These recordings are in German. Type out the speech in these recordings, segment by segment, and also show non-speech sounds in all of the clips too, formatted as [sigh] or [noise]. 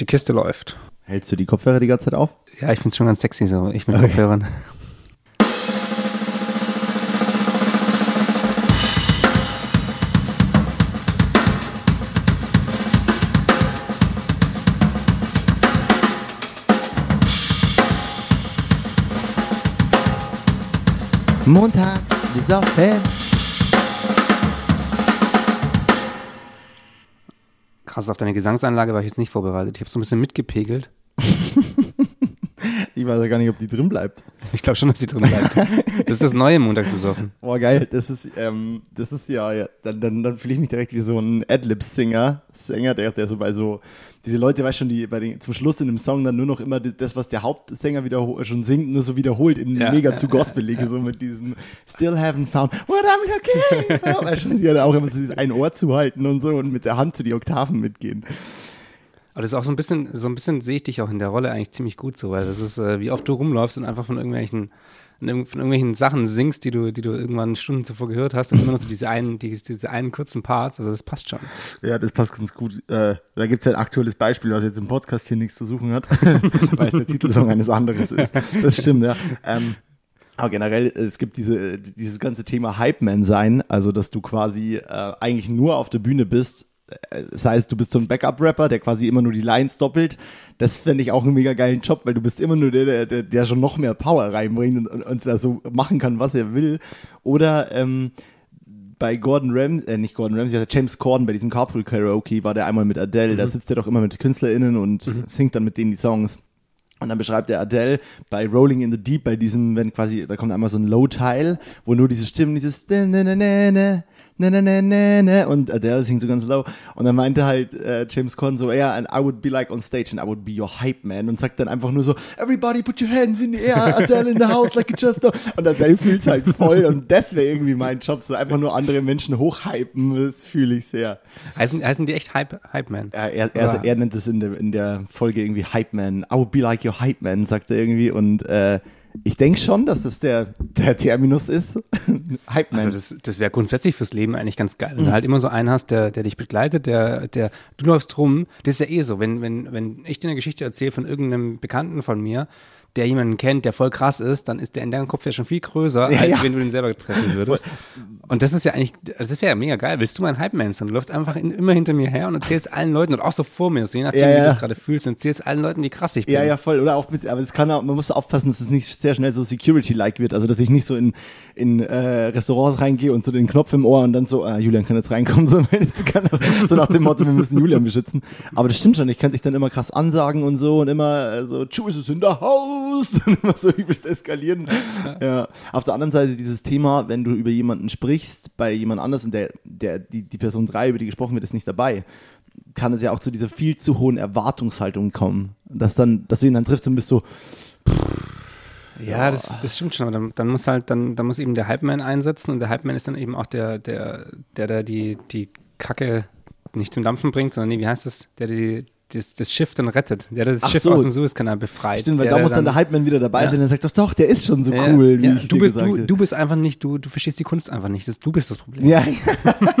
Die Kiste läuft. Hältst du die Kopfhörer die ganze Zeit auf? Ja, ich finde es schon ganz sexy so. Ich mit okay. Kopfhörern. Montag, besoffen. Krass, auf deine Gesangsanlage war ich jetzt nicht vorbereitet. Ich habe so ein bisschen mitgepegelt. [laughs] ich weiß ja gar nicht, ob die drin bleibt. Ich glaube schon, dass die drin bleibt. [laughs] Das ist das neue Montagsbesoffen. Boah, geil. Das ist, ähm, das ist ja, ja dann, dann, dann fühle ich mich direkt wie so ein Adlib-Singer, Sänger, der, der so bei so, diese Leute, weißt schon, die bei den, zum Schluss in dem Song dann nur noch immer das, was der Hauptsänger wieder schon singt, nur so wiederholt in ja, mega zu [laughs] Gospel-Lege, so mit diesem Still haven't found what I'm looking for. weißt schon, sie hat auch immer so dieses ein Ohr zuhalten und so und mit der Hand zu die Oktaven mitgehen. Aber das ist auch so ein bisschen, so ein bisschen sehe ich dich auch in der Rolle eigentlich ziemlich gut so, weil das ist, äh, wie oft du rumläufst und einfach von irgendwelchen von irgendwelchen Sachen singst, die du, die du irgendwann Stunden zuvor gehört hast und immer noch so diese einen, die, diese einen kurzen Parts, also das passt schon. Ja, das passt ganz gut. Äh, da gibt's ja ein aktuelles Beispiel, was jetzt im Podcast hier nichts zu suchen hat, [laughs] weil es der Titelsong eines anderes ist. Das stimmt, ja. Ähm, aber generell, es gibt diese, dieses ganze Thema Hype-Man sein, also dass du quasi äh, eigentlich nur auf der Bühne bist, das heißt, du bist so ein Backup-Rapper, der quasi immer nur die Lines doppelt. Das fände ich auch einen mega geilen Job, weil du bist immer nur der, der, der schon noch mehr Power reinbringt und, und, und da so machen kann, was er will. Oder ähm, bei Gordon Ramsay, äh, nicht Gordon Ramsay, James Corden bei diesem Carpool Karaoke war der einmal mit Adele. Mhm. Da sitzt er doch immer mit KünstlerInnen und mhm. singt dann mit denen die Songs. Und dann beschreibt der Adele bei Rolling in the Deep, bei diesem, wenn quasi, da kommt einmal so ein Low-Teil, wo nur diese Stimmen, dieses ne, ne, ne, ne, ne, und Adele singt so ganz low. Und dann meinte halt äh, James Conn so, yeah, and I would be like on stage and I would be your hype man und sagt dann einfach nur so, everybody put your hands in the air, Adele in the house like you just do. Und Adele fühlt's halt voll und das wäre irgendwie mein Job, so einfach nur andere Menschen hochhypen, das fühle ich sehr. Heißen, heißen die echt Hype, hype Man? Ja, er, er, er, nennt es in der, in der Folge irgendwie Hype Man. I would be like your Hype Man, sagt er irgendwie und äh, ich denke schon, dass das der, der Terminus ist. [laughs] Hype Man. Also das, das wäre grundsätzlich fürs Leben eigentlich ganz geil. Wenn mhm. du halt immer so einen hast, der, der dich begleitet, der, der, du läufst rum. Das ist ja eh so, wenn, wenn, wenn ich dir eine Geschichte erzähle von irgendeinem Bekannten von mir, der jemanden kennt, der voll krass ist, dann ist der in deinem Kopf ja schon viel größer, ja, als ja. wenn du den selber treffen würdest. Und das ist ja eigentlich, also das wäre ja mega geil. Willst du mein Hype-Man sein? Du läufst einfach in, immer hinter mir her und erzählst allen Leuten und auch so vor mir, so je nachdem, ja, wie du das gerade fühlst, und erzählst allen Leuten, wie krass ich bin. Ja, ja, voll. Oder auch, aber es kann auch, man muss aufpassen, dass es nicht sehr schnell so Security-like wird. Also, dass ich nicht so in, in äh, Restaurants reingehe und so den Knopf im Ohr und dann so, äh, Julian kann jetzt reinkommen, [laughs] so, so nach dem Motto, wir müssen Julian beschützen. Aber das stimmt schon, ich könnte dich dann immer krass ansagen und so und immer äh, so, is in the [laughs] und immer so übelst eskalieren. [laughs] Ja. Auf der anderen Seite dieses Thema, wenn du über jemanden sprichst, bei jemand anders und der, der, die, die Person 3, über die gesprochen wird, ist nicht dabei, kann es ja auch zu dieser viel zu hohen Erwartungshaltung kommen. Dass dann, dass du ihn dann triffst und bist so, pff, ja, das, das stimmt schon, aber dann, dann muss halt, dann, dann muss eben der Hype-Man einsetzen und der Hype-Man ist dann eben auch der, der, der da die, die Kacke nicht zum Dampfen bringt, sondern nee, wie heißt das, der die, das, das Schiff dann rettet, der das Ach Schiff so. aus dem Suezkanal befreit. Stimmt, weil da muss dann der Hype-Man wieder dabei ja. sein, der sagt doch, doch, der ist schon so ja, cool, wie ja, ich du bist, du, du, bist einfach nicht, du, du verstehst die Kunst einfach nicht, das, du bist das Problem. Ja,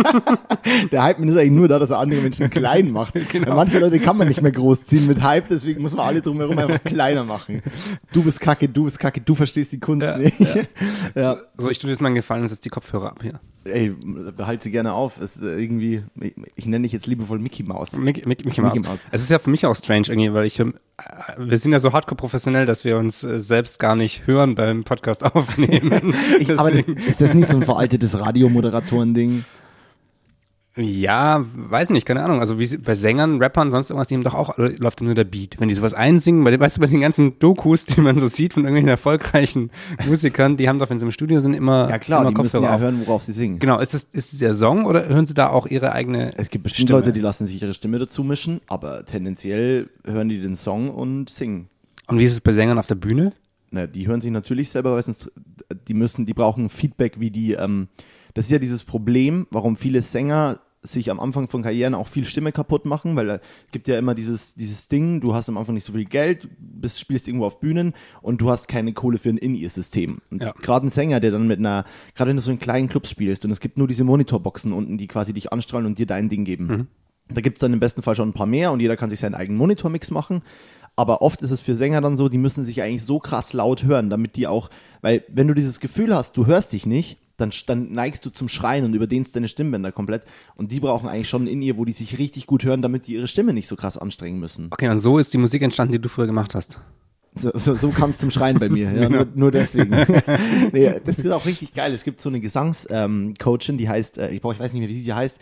[laughs] der Hype-Man ist eigentlich nur da, dass er andere Menschen [laughs] klein macht. genau. Manche Leute kann man nicht mehr großziehen mit Hype, deswegen muss man alle drumherum einfach kleiner machen. Du bist kacke, du bist kacke, du verstehst die Kunst nicht. [laughs] Ja. So, ich tue dir jetzt mal einen Gefallen und setze die Kopfhörer ab hier. Ey, behalte sie gerne auf. Es ist irgendwie, ich, ich nenne dich jetzt liebevoll Mickey Mouse. Mickey, Mickey, Mickey, Mouse. Mickey Mouse. Es ist ja für mich auch strange irgendwie, weil ich, äh, wir sind ja so hardcore professionell, dass wir uns äh, selbst gar nicht hören beim Podcast [laughs] aufnehmen. [laughs] ich, aber das, ist das nicht so ein veraltetes Radiomoderatoren-Ding? Ja, weiß nicht, keine Ahnung. Also wie bei Sängern, Rappern, sonst irgendwas, die haben doch auch, läuft nur der Beat. Wenn die sowas einsingen, bei, weißt du, bei den ganzen Dokus, die man so sieht von irgendwelchen erfolgreichen [laughs] Musikern, die haben doch, wenn sie im Studio sind, immer Ja klar, immer die müssen ja auf. hören, worauf sie singen. Genau, ist es, ist es der Song oder hören sie da auch ihre eigene Es gibt bestimmt Stimme? Leute, die lassen sich ihre Stimme dazu mischen, aber tendenziell hören die den Song und singen. Und wie ist es bei Sängern auf der Bühne? Na, die hören sich natürlich selber, weil sonst, die müssen, die brauchen Feedback, wie die, ähm, das ist ja dieses Problem, warum viele Sänger sich am Anfang von Karrieren auch viel Stimme kaputt machen, weil es gibt ja immer dieses, dieses Ding, du hast am Anfang nicht so viel Geld, bist, spielst irgendwo auf Bühnen und du hast keine Kohle für ein In-Ear-System. Ja. Gerade ein Sänger, der dann mit einer, gerade wenn du so in kleinen Clubs spielst und es gibt nur diese Monitorboxen unten, die quasi dich anstrahlen und dir dein Ding geben. Mhm Da gibt es dann im besten Fall schon ein paar mehr und jeder kann sich seinen eigenen Monitormix machen. Aber oft ist es für Sänger dann so, die müssen sich eigentlich so krass laut hören, damit die auch, weil wenn du dieses Gefühl hast, du hörst dich nicht, dann, dann neigst du zum Schreien und überdehnst deine Stimmbänder komplett. Und die brauchen eigentlich schon in ihr, wo die sich richtig gut hören, damit die ihre Stimme nicht so krass anstrengen müssen. Okay, und so ist die Musik entstanden, die du früher gemacht hast. So, so, so kam es zum Schreien bei mir, ja, [laughs] nur, nur deswegen. [laughs] nee, das ist auch richtig geil. Es gibt so eine Gesangscoachin, ähm, die heißt, äh, ich, brauch, ich weiß nicht mehr, wie sie heißt.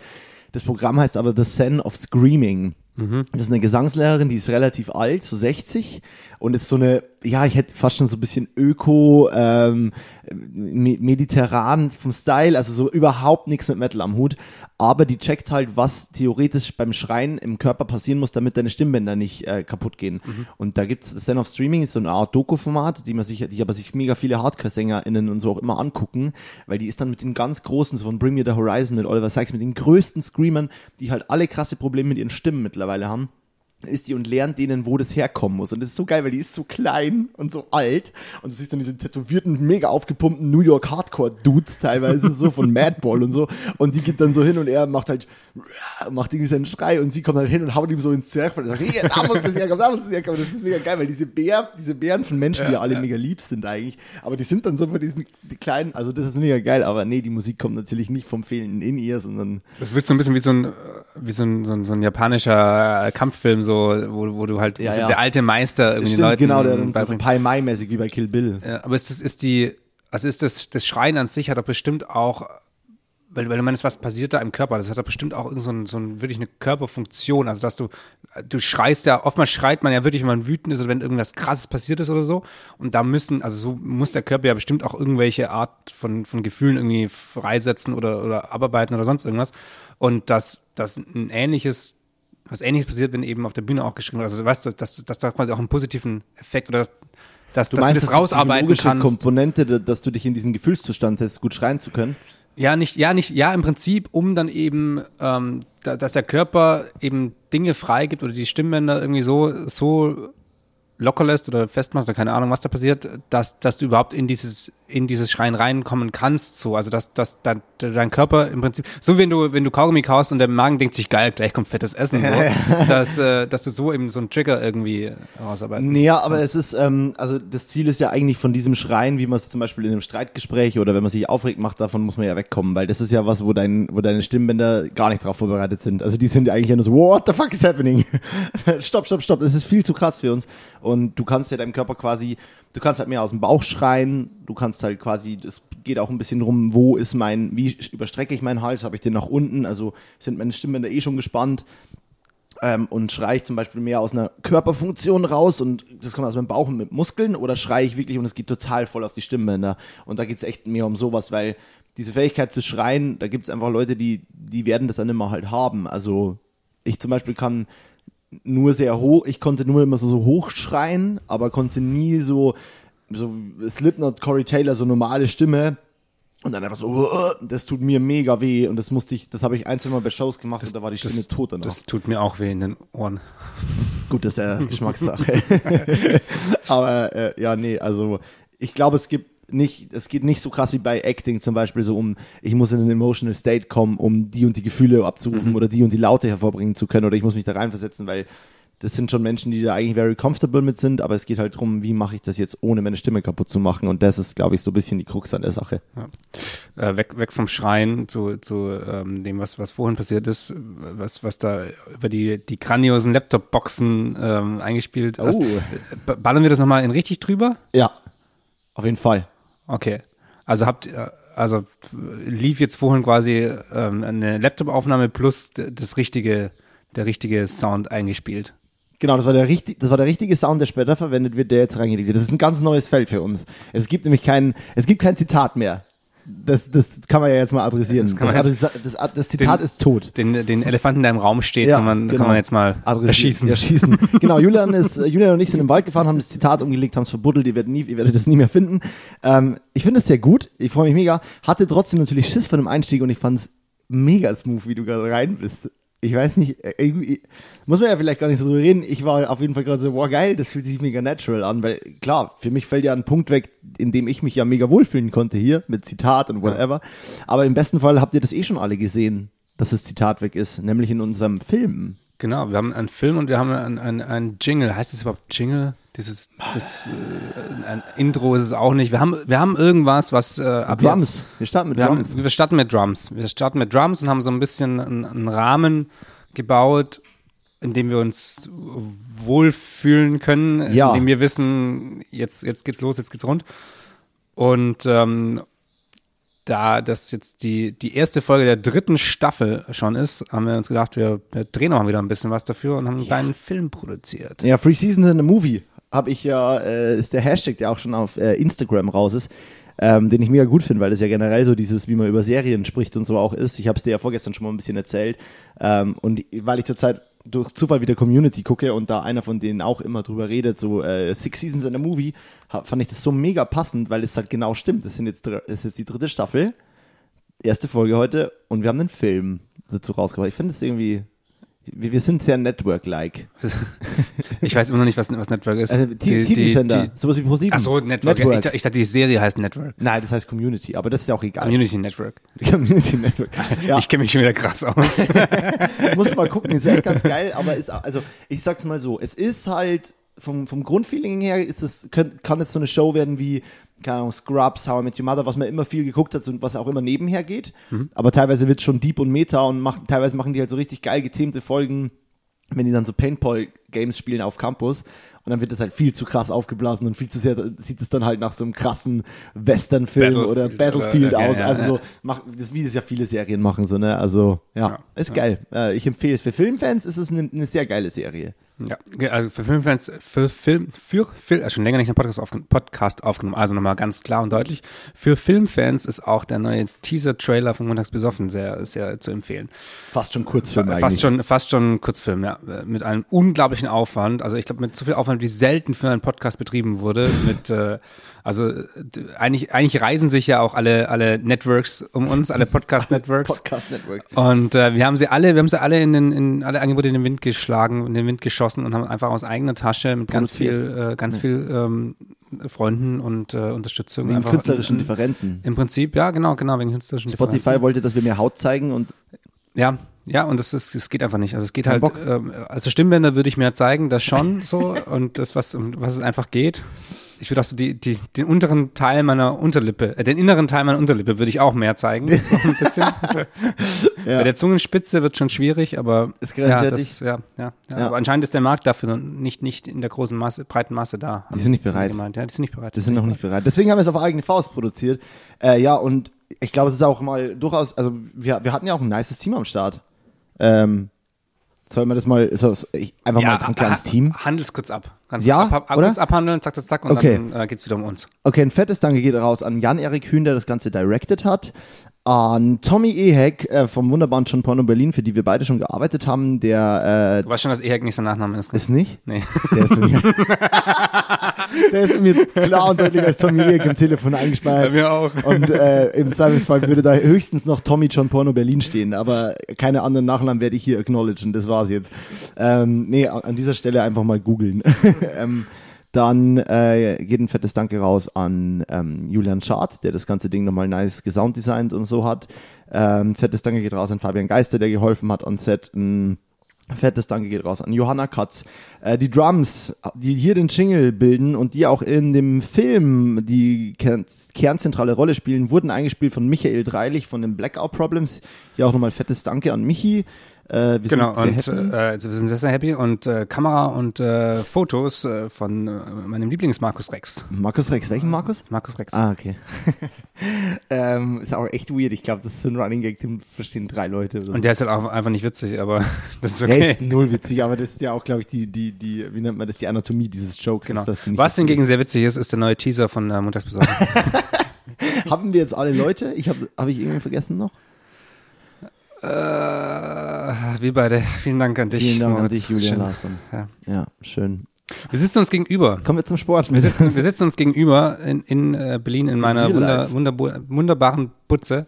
Das Programm heißt aber The Sen of Screaming. Mhm. Das ist eine Gesangslehrerin, die ist relativ alt, so 60 und ist so eine, ja, ich hätte fast schon so ein bisschen öko, ähm, mediterran vom Style, also so überhaupt nichts mit Metal am Hut, aber die checkt halt, was theoretisch beim Schreien im Körper passieren muss, damit deine Stimmbänder nicht äh, kaputt gehen. Mhm. Und da gibt's das Stand of Streaming ist so eine Art Doku-Format, die man sich, die aber sich mega viele Hardcore-SängerInnen und so auch immer angucken, weil die ist dann mit den ganz großen, so von Bring Me the Horizon, mit Oliver Sykes, mit den größten Screamern, die halt alle krasse Probleme mit ihren Stimmen mittlerweile velge han. Ist die und lernt denen, wo das herkommen muss. Und das ist so geil, weil die ist so klein und so alt. Und du siehst dann diese tätowierten, mega aufgepumpten New York Hardcore-Dudes teilweise, so von [laughs] Madball und so. Und die geht dann so hin und er macht halt, macht irgendwie seinen Schrei und sie kommt halt hin und haut ihm so ins Zwerchfell und sagt, hier, da muss das herkommen, da muss das herkommen. Das ist mega geil, weil diese Bär, diese Bären von Menschen, die ja alle ja. mega lieb sind eigentlich. Aber die sind dann so von diesen die kleinen, also das ist mega geil. Aber nee, die Musik kommt natürlich nicht vom fehlenden in ihr, sondern. Das wird so ein bisschen wie so ein, wie so ein, so ein, so ein japanischer Kampffilm, so, wo, wo du halt, ja, ja. der alte Meister irgendwie Stimmt, Leuten. Genau, der dann so Pai Mai-mäßig wie bei Kill Bill. Ja, aber ist, ist die, also ist das, das Schreien an sich hat doch bestimmt auch weil, weil du meinst, was passiert da im Körper? Das hat doch bestimmt auch irgend so, ein, so ein, wirklich eine Körperfunktion. Also, dass du, du schreist ja, oftmals schreit man ja wirklich, wenn man wütend ist oder wenn irgendwas krasses passiert ist oder so. Und da müssen, also so muss der Körper ja bestimmt auch irgendwelche Art von, von Gefühlen irgendwie freisetzen oder, oder abarbeiten oder sonst irgendwas. Und dass, dass ein ähnliches, was ähnliches passiert, wenn eben auf der Bühne auch geschrieben wird. Also, weißt du, dass, dass da quasi auch einen positiven Effekt oder dass, du dass meinst, du das rausarbeiten kannst. Komponente, dass du dich in diesen Gefühlszustand hast, gut schreien zu können? Ja, nicht, ja, nicht, ja, im Prinzip, um dann eben, ähm, da, dass der Körper eben Dinge freigibt oder die Stimmbänder irgendwie so, so locker lässt oder festmacht oder keine Ahnung, was da passiert, dass, dass du überhaupt in dieses, in dieses Schreien reinkommen kannst, so. Also, dass, dass dein, dein Körper im Prinzip, so wenn du, wenn du Kaugummi kaust und der Magen denkt sich, geil, gleich kommt fettes Essen, so, [laughs] dass, äh, dass du so eben so einen Trigger irgendwie ausarbeiten Naja, aber es ist, ähm, also das Ziel ist ja eigentlich von diesem Schreien, wie man es zum Beispiel in einem Streitgespräch oder wenn man sich aufregt macht, davon muss man ja wegkommen, weil das ist ja was, wo dein, wo deine Stimmbänder gar nicht drauf vorbereitet sind. Also die sind ja eigentlich nur so, what the fuck is happening? [laughs] stopp, stopp, stopp, das ist viel zu krass für uns. Und du kannst ja deinem Körper quasi, du kannst halt mehr aus dem Bauch schreien, du kannst halt quasi, es geht auch ein bisschen drum, wo ist mein, wie überstrecke ich meinen Hals, habe ich den nach unten, also sind meine Stimmbänder eh schon gespannt. Ähm, und schreie ich zum Beispiel mehr aus einer Körperfunktion raus und das kommt aus meinem Bauch mit Muskeln oder schreie ich wirklich und es geht total voll auf die Stimmbänder. Und da geht es echt mehr um sowas, weil diese Fähigkeit zu schreien, da gibt es einfach Leute, die, die werden das dann immer halt haben. Also ich zum Beispiel kann nur sehr hoch, ich konnte nur immer so, so hoch schreien, aber konnte nie so, so Slipknot, Corey Taylor, so normale Stimme. Und dann einfach so, das tut mir mega weh. Und das musste ich, das habe ich ein, zwei Mal bei Shows gemacht das, und da war die Stimme das, tot danach. Das tut mir auch weh in den Ohren. Gut, das ist ja Geschmackssache. [laughs] aber äh, ja, nee, also ich glaube, es gibt nicht, es geht nicht so krass wie bei Acting zum Beispiel, so um, ich muss in einen emotional state kommen, um die und die Gefühle abzurufen mhm. oder die und die Laute hervorbringen zu können oder ich muss mich da reinversetzen, weil das sind schon Menschen, die da eigentlich very comfortable mit sind, aber es geht halt darum, wie mache ich das jetzt, ohne meine Stimme kaputt zu machen und das ist, glaube ich, so ein bisschen die Krux an der Sache. Ja. Äh, weg, weg vom Schreien zu, zu ähm, dem, was, was vorhin passiert ist, was, was da über die, die grandiosen Laptop-Boxen ähm, eingespielt oh. Ballern wir das nochmal in richtig drüber? Ja, auf jeden Fall. Okay. Also habt also lief jetzt vorhin quasi ähm, eine Laptop-Aufnahme plus das richtige, der richtige Sound eingespielt. Genau, das war der richtig, das war der richtige Sound, der später verwendet wird, der jetzt reingelegt wird. Das ist ein ganz neues Feld für uns. Es gibt nämlich kein, es gibt kein Zitat mehr das, das kann man ja jetzt mal adressieren. Das, das, jetzt, das, das Zitat den, ist tot. Den, den Elefanten, der im Raum steht, ja, kann, man, genau. kann man jetzt mal erschießen. erschießen. [laughs] genau, Julian, ist, Julian und ich sind im Wald gefahren, haben das Zitat umgelegt, haben es verbuddelt, ihr werdet, nie, ihr werdet das nie mehr finden. Ähm, ich finde es sehr gut, ich freue mich mega. Hatte trotzdem natürlich Schiss von dem Einstieg und ich fand es mega smooth, wie du gerade rein bist ich weiß nicht, äh, irgendwie, muss man ja vielleicht gar nicht so drüber reden. Ich war auf jeden Fall gerade so, boah, geil, das fühlt sich mega natural an, weil klar, für mich fällt ja ein Punkt weg, in dem ich mich ja mega wohlfühlen konnte hier, mit Zitat und whatever. Aber im besten Fall habt ihr das eh schon alle gesehen. dass das Zitat weg ist, nämlich in unserem Film. Genau, wir haben einen Film und wir haben einen, einen, einen Jingle. Heißt es überhaupt Jingle? Dieses, das, äh, ein Intro ist es auch nicht. Wir haben, wir haben irgendwas, was äh, ab Drums. Jetzt, wir starten mit wir Drums. Haben, wir starten mit Drums. Wir starten mit Drums und haben so ein bisschen einen, einen Rahmen gebaut, in dem wir uns wohlfühlen können, Ja. in dem wir wissen, jetzt, jetzt geht's los, jetzt geht's rund. Und ähm, da das jetzt die, die erste Folge der dritten Staffel schon ist, haben wir uns gedacht, wir, drehen auch wieder ein bisschen was dafür und haben einen kleinen Film produziert. Ja, Free Seasons in a Movie habe ich ja, äh, ist der Hashtag, der auch schon auf äh, Instagram raus ist, ähm, den ich mega gut finde, weil das ja generell so dieses, wie man über Serien spricht und so auch ist. Ich habe es dir ja vorgestern schon mal ein bisschen erzählt. Ähm, und weil ich zurzeit durch Zufall wieder Community gucke und da einer von denen auch immer drüber redet, so äh, Six Seasons in a Movie, fand ich das so mega passend, weil es halt genau stimmt. Das sind jetzt, das ist die dritte Staffel, erste Folge heute und wir haben einen Film dazu rausgebracht. Ich finde es irgendwie, wir, wir sind sehr Network-like. [laughs] Ich weiß immer noch nicht, was, was Network ist. Also, TV-Sender, sowas wie ProSieben. Ach so, Network. Ja, Ich, ich dachte, die Serie heißt Network. Nein, das heißt Community, aber das ist ja auch egal. Community Network. [laughs] Community Network. [laughs] Ja, Ich kenne mich schon wieder krass aus. muss mal gucken, ist echt ganz geil, aber ist, also ich sag's mal so, es ist halt vom, vom Grundfeeling her ist es, kann, kann es so eine Show werden wie, keine Ahnung, Scrubs, How I Met Your Mother, was man immer viel geguckt hat und was auch immer nebenher geht. Aber teilweise wird schon deep und meta und macht, teilweise machen die halt so richtig geil gethemte Folgen, wenn die dann so Paintball-Games spielen auf Campus und dann wird das halt viel zu krass aufgeblasen und viel zu sehr, sieht es dann halt nach so einem krassen Western-Film oder Battlefield Battlefield oder- aus. ja, also ja. so, mach, das, wie das ja viele Serien machen, so, ne? Also, ja, Ja, ist geil. Äh, ich empfehle es. Für Filmfans ist es eine, eine sehr geile Serie. Ja, also für Filmfans, für Film, für Film, also schon länger nicht einen Podcast, aufgen Podcast aufgenommen, also nochmal ganz klar und deutlich. Für Filmfans ist auch der neue Teaser-Trailer von Montags besoffen sehr, sehr zu empfehlen. Fast schon Kurzfilm eigentlich. Fast schon, fast schon Kurzfilm, ja. Mit einem unglaublichen Aufwand. Also ich glaube, mit so viel Aufwand, wie selten für einen Podcast betrieben wurde. Mit, äh, also eigentlich, eigentlich reisen sich ja auch alle, alle Networks um uns, alle Podcast-Networks. [laughs] Podcast Network. Und äh, wir haben sie alle, wir haben sie alle in den, in alle Angebote in den Wind geschlagen, in den Wind geschossen und haben einfach aus eigener Tasche mit ganz viel, äh, ganz viel ähm, Freunden und äh, Unterstützung. Wegen künstlerischen im, Differenzen. Im Prinzip, ja, genau, genau, wegen künstlerischen Spotify Differenzen. wollte, dass wir mehr Haut zeigen und Ja, ja, und das ist, es geht einfach nicht. Also es geht Kein halt, Bock. ähm, also Stimmbänder würde ich mir zeigen, das schon so und das, was, um was es einfach geht. Ich würde auch so die, die, den unteren Teil meiner Unterlippe, äh, den inneren Teil meiner Unterlippe würde ich auch mehr zeigen, so ein bisschen. [laughs] Bei der Zungenspitze wird schon schwierig, aber Ist ja, das, ja, ja, ja, Ja. Aber anscheinend ist der Markt dafür nicht, nicht in der großen Masse, breiten Masse da. Die sind nicht bereit. Gemeint. Ja, die sind nicht bereit. die sind noch nicht bereit. Deswegen haben wir es auf eigene Faust produziert. Äh, ja, und ich glaube, es ist auch mal durchaus, also wir, wir hatten ja auch ein nices Team am Start. Ähm, sollen wir das mal, so, einfach mal Danke ans Team. Handels kurz ab. Ganz Ja, kurz, ab, ab, oder? kurz abhandeln, zack, zack, zack, und Okay. dann äh, geht's wieder um uns. Okay, ein fettes Danke geht raus an Jan-Erik Hühn, der das Ganze directed hat. An Tommy Ehek äh, vom wunderbaren John Porno Berlin, für die wir beide schon gearbeitet haben. Der Du weißt schon, dass Ehek nicht sein Nachname ist. äh, ist nicht. Nee. Der ist bei mir. [laughs] der ist bei mir klar und deutlich als Tommy Ehek im Telefon eingespeichert. mir auch. Und äh, im Zweifelsfall würde da höchstens noch Tommy John Porno Berlin stehen, aber keine anderen Nachnamen werde ich hier acknowledgen, das war's jetzt. Ähm, nee, an an dieser Stelle einfach mal googeln. [laughs] ähm, dann äh, geht ein fettes Danke raus an ähm, Julian Schad, der das ganze Ding nochmal nice gesounddesignt und so hat. Ähm, fettes Danke geht raus an Fabian Geister, der geholfen hat on Set. Ein Fettes Danke geht raus an Johanna Katz. Äh, die Drums, die hier den Jingle bilden und die auch in dem Film die kern kernzentrale Rolle spielen, wurden eingespielt von Michael Dreilich von den Blackout Problems. Hier auch nochmal fettes Danke an Michi. Äh, wir Genau, sind und sehr happy. äh, also wir sind sehr, sehr happy und äh, Kamera und äh, Fotos äh, von äh, meinem Lieblings-Markus Rex. Markus Rex, welchen Markus? Markus Rex. Ah, okay. [laughs] ähm, ist auch echt weird. Ich glaube, das ist so ein Running Gag, den verstehen drei Leute. Und der ist halt auch einfach nicht witzig, aber [laughs] das ist Der okay. ist null witzig, aber das ist ja auch, glaube ich, die, die, die, wie nennt man das, die Anatomie dieses Jokes. Genau. Ist, Was hingegen sehr witzig ist, ist der neue Teaser von äh, Montagsbesorgung. [laughs] Haben wir jetzt alle Leute? Ich habe hab ich irgendwie vergessen noch? Äh, wie beide. Vielen Dank an dich. Vielen Dank an Moritz. dich, Julian. Larsson. Ja. Ja, schön. Wir sitzen uns gegenüber. Kommen wir zum Sport. Wir sitzen, wir sitzen uns gegenüber in, in äh, Berlin in meiner wunder, wunder, wunderbaren Butze.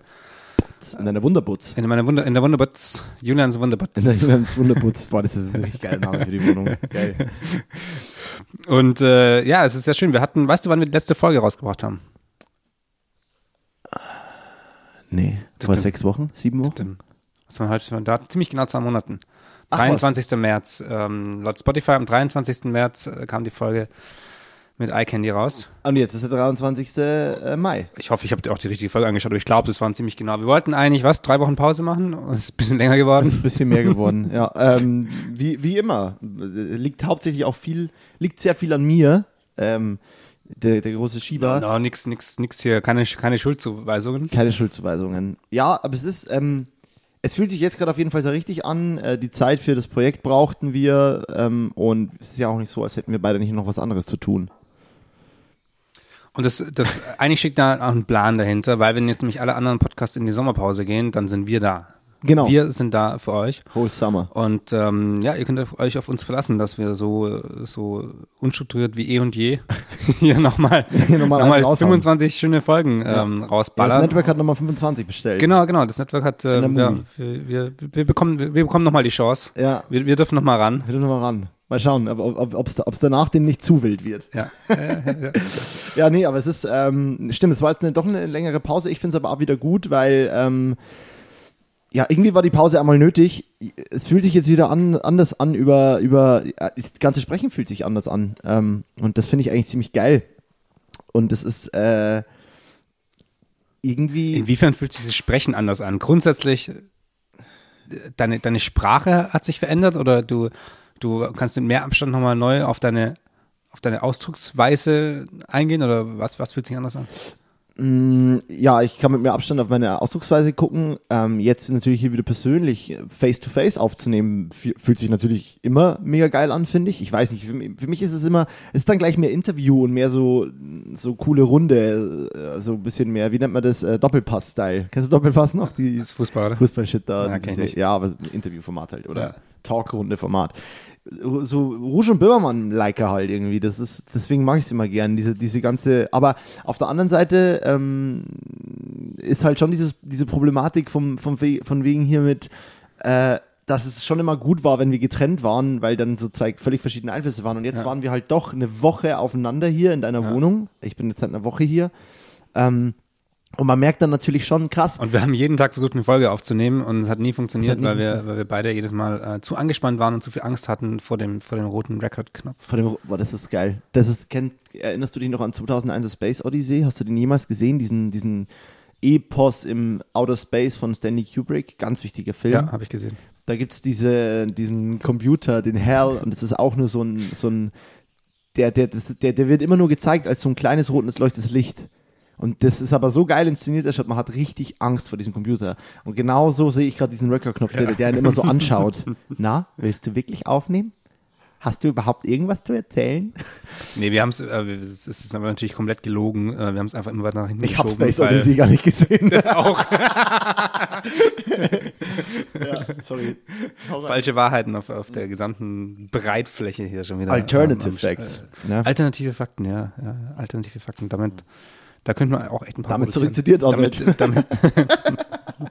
in deiner Wunderbutz. In meiner Wunder, in der Wunderbutz. Julians In Wunderbutz. deinem Wunderbutz. Boah, das ist ein richtig geiler Name für die Wohnung. Geil. [laughs] Und äh, ja, es ist sehr schön. Wir hatten, weißt du, wann wir die letzte Folge rausgebracht haben? Nee, vor sechs Wochen? Sieben Wochen? Das war heute da ziemlich genau zwei Monaten. Ach, 23. März. Ähm, laut Spotify am 23. März äh, kam die Folge mit iCandy raus. Und jetzt ist der 23. äh, Mai. Ich hoffe, ich habe auch die richtige Folge angeschaut, aber ich glaube, das waren ziemlich genau. Wir wollten eigentlich, was, drei Wochen Pause machen? Es ist ein bisschen länger geworden. ist ein bisschen mehr geworden, [laughs] ja. Ähm, wie, wie immer. Liegt hauptsächlich auch viel, liegt sehr viel an mir. Ähm, der, der große Schieber. No, nix, nix, nix hier, keine, keine Schuldzuweisungen. Keine Schuldzuweisungen. Ja, aber es ist, ähm, es fühlt sich jetzt gerade auf jeden Fall sehr richtig an. Äh, die Zeit für das Projekt brauchten wir ähm, und es ist ja auch nicht so, als hätten wir beide nicht noch was anderes zu tun. Und das, das eigentlich steckt da auch ein Plan dahinter, weil wenn jetzt nämlich alle anderen Podcasts in die Sommerpause gehen, dann sind wir da. Genau. Wir sind da für euch. Whole Summer. Und ähm, ja, ihr könnt euch auf uns verlassen, dass wir so, so unstrukturiert wie eh und je [laughs] hier nochmal noch mal raushauen. 25 schöne Folgen ähm, Ja, rausballern. das Network hat Nochmal 25 bestellt. Genau, genau. Das Network hat, äh, der ja, wir, wir, wir bekommen, wir, wir bekommen nochmal die Chance. Ja, Wir, wir dürfen nochmal ran. wir nochmal ran. Mal schauen, ob es ob, danach denen nicht zu wild wird. [laughs] Ja. Ja, nee, aber es ist, ähm, stimmt, es war jetzt eine, doch eine längere Pause. Ich finde es aber auch wieder gut, weil, ähm, ja, irgendwie war die Pause einmal nötig. Es fühlt sich jetzt wieder an, anders an über, über, das ganze Sprechen fühlt sich anders an. Ähm, und das finde ich eigentlich ziemlich geil. Und das ist, äh, irgendwie, Inwiefern fühlt sich das Sprechen anders an? Grundsätzlich, äh, deine, deine Sprache hat sich verändert oder du, du kannst mit mehr Abstand nochmal neu auf deine, auf deine Ausdrucksweise eingehen oder was, was fühlt sich anders an? Mm, Ja, ich kann mit mehr Abstand auf meine Ausdrucksweise gucken. Ähm, jetzt natürlich hier wieder persönlich face-to-face aufzunehmen, fü- fühlt sich natürlich immer mega geil an, finde ich. Ich weiß nicht, für mich, für mich ist es immer, es ist dann gleich mehr Interview und mehr so, so coole Runde, äh, so ein bisschen mehr, wie nennt man das, äh, Doppelpass-Style. Kennst du Doppelpass noch? Die Das Fußball, oder? Fußball-Shit da. Ja, diese- kenn ich nicht. ja, aber Interviewformat halt, oder Ja. Talkrunde-Format. So Rouge und Böhmermann-Liker halt irgendwie. Das ist, deswegen mag ich es immer gern, diese, diese ganze, aber auf der anderen Seite ähm, ist halt schon dieses, diese Problematik vom, vom, von wegen hier mit, äh, dass es schon immer gut war, wenn wir getrennt waren, weil dann so zwei völlig verschiedene Einflüsse waren. Und jetzt Ja. waren wir halt doch eine Woche aufeinander hier in deiner Ja. Wohnung. Ich bin jetzt seit einer Woche hier. Ähm, und man merkt dann natürlich schon krass, Und wir haben jeden Tag versucht, eine Folge aufzunehmen und es hat nie funktioniert, hat nie weil, wir, funktioniert. weil wir beide jedes Mal äh, zu angespannt waren und zu viel Angst hatten vor dem, vor dem roten Record-Knopf. Von dem, boah, das ist geil. Das ist, kennt, erinnerst du dich noch an 2001 Space Odyssey? Hast du den jemals gesehen? Diesen, diesen Epos im Outer Space von Stanley Kubrick? Ganz wichtiger Film. Ja, habe ich gesehen. Da gibt es diese, diesen Computer, den Hell, und das ist auch nur so ein, so ein der, der, das, der, der wird immer nur gezeigt als so ein kleines rotes leuchtendes Licht. Und das ist aber so geil inszeniert, dass man hat richtig Angst vor diesem Computer. Und genau so sehe ich gerade diesen Record-Knopf, der, der ihn immer so anschaut. [laughs] Na, willst du wirklich aufnehmen? Hast du überhaupt irgendwas zu erzählen? Nee, wir haben es, äh, wir- es ist aber natürlich komplett gelogen. Äh, wir haben es einfach immer weiter nach hinten Ich habe geschoben, Space weil- Odyssey gar nicht gesehen. [laughs] Das auch. [laughs] ja, sorry. Falsche Wahrheiten auf, auf der gesamten Breitfläche hier schon wieder. Alternative Ähm, Facts. Äh, ne? alternative Fakten, ja, ja. Alternative Fakten. Damit, da könnte man auch echt ein paar Damit zurück zu dir, Donald. Damit, damit [laughs]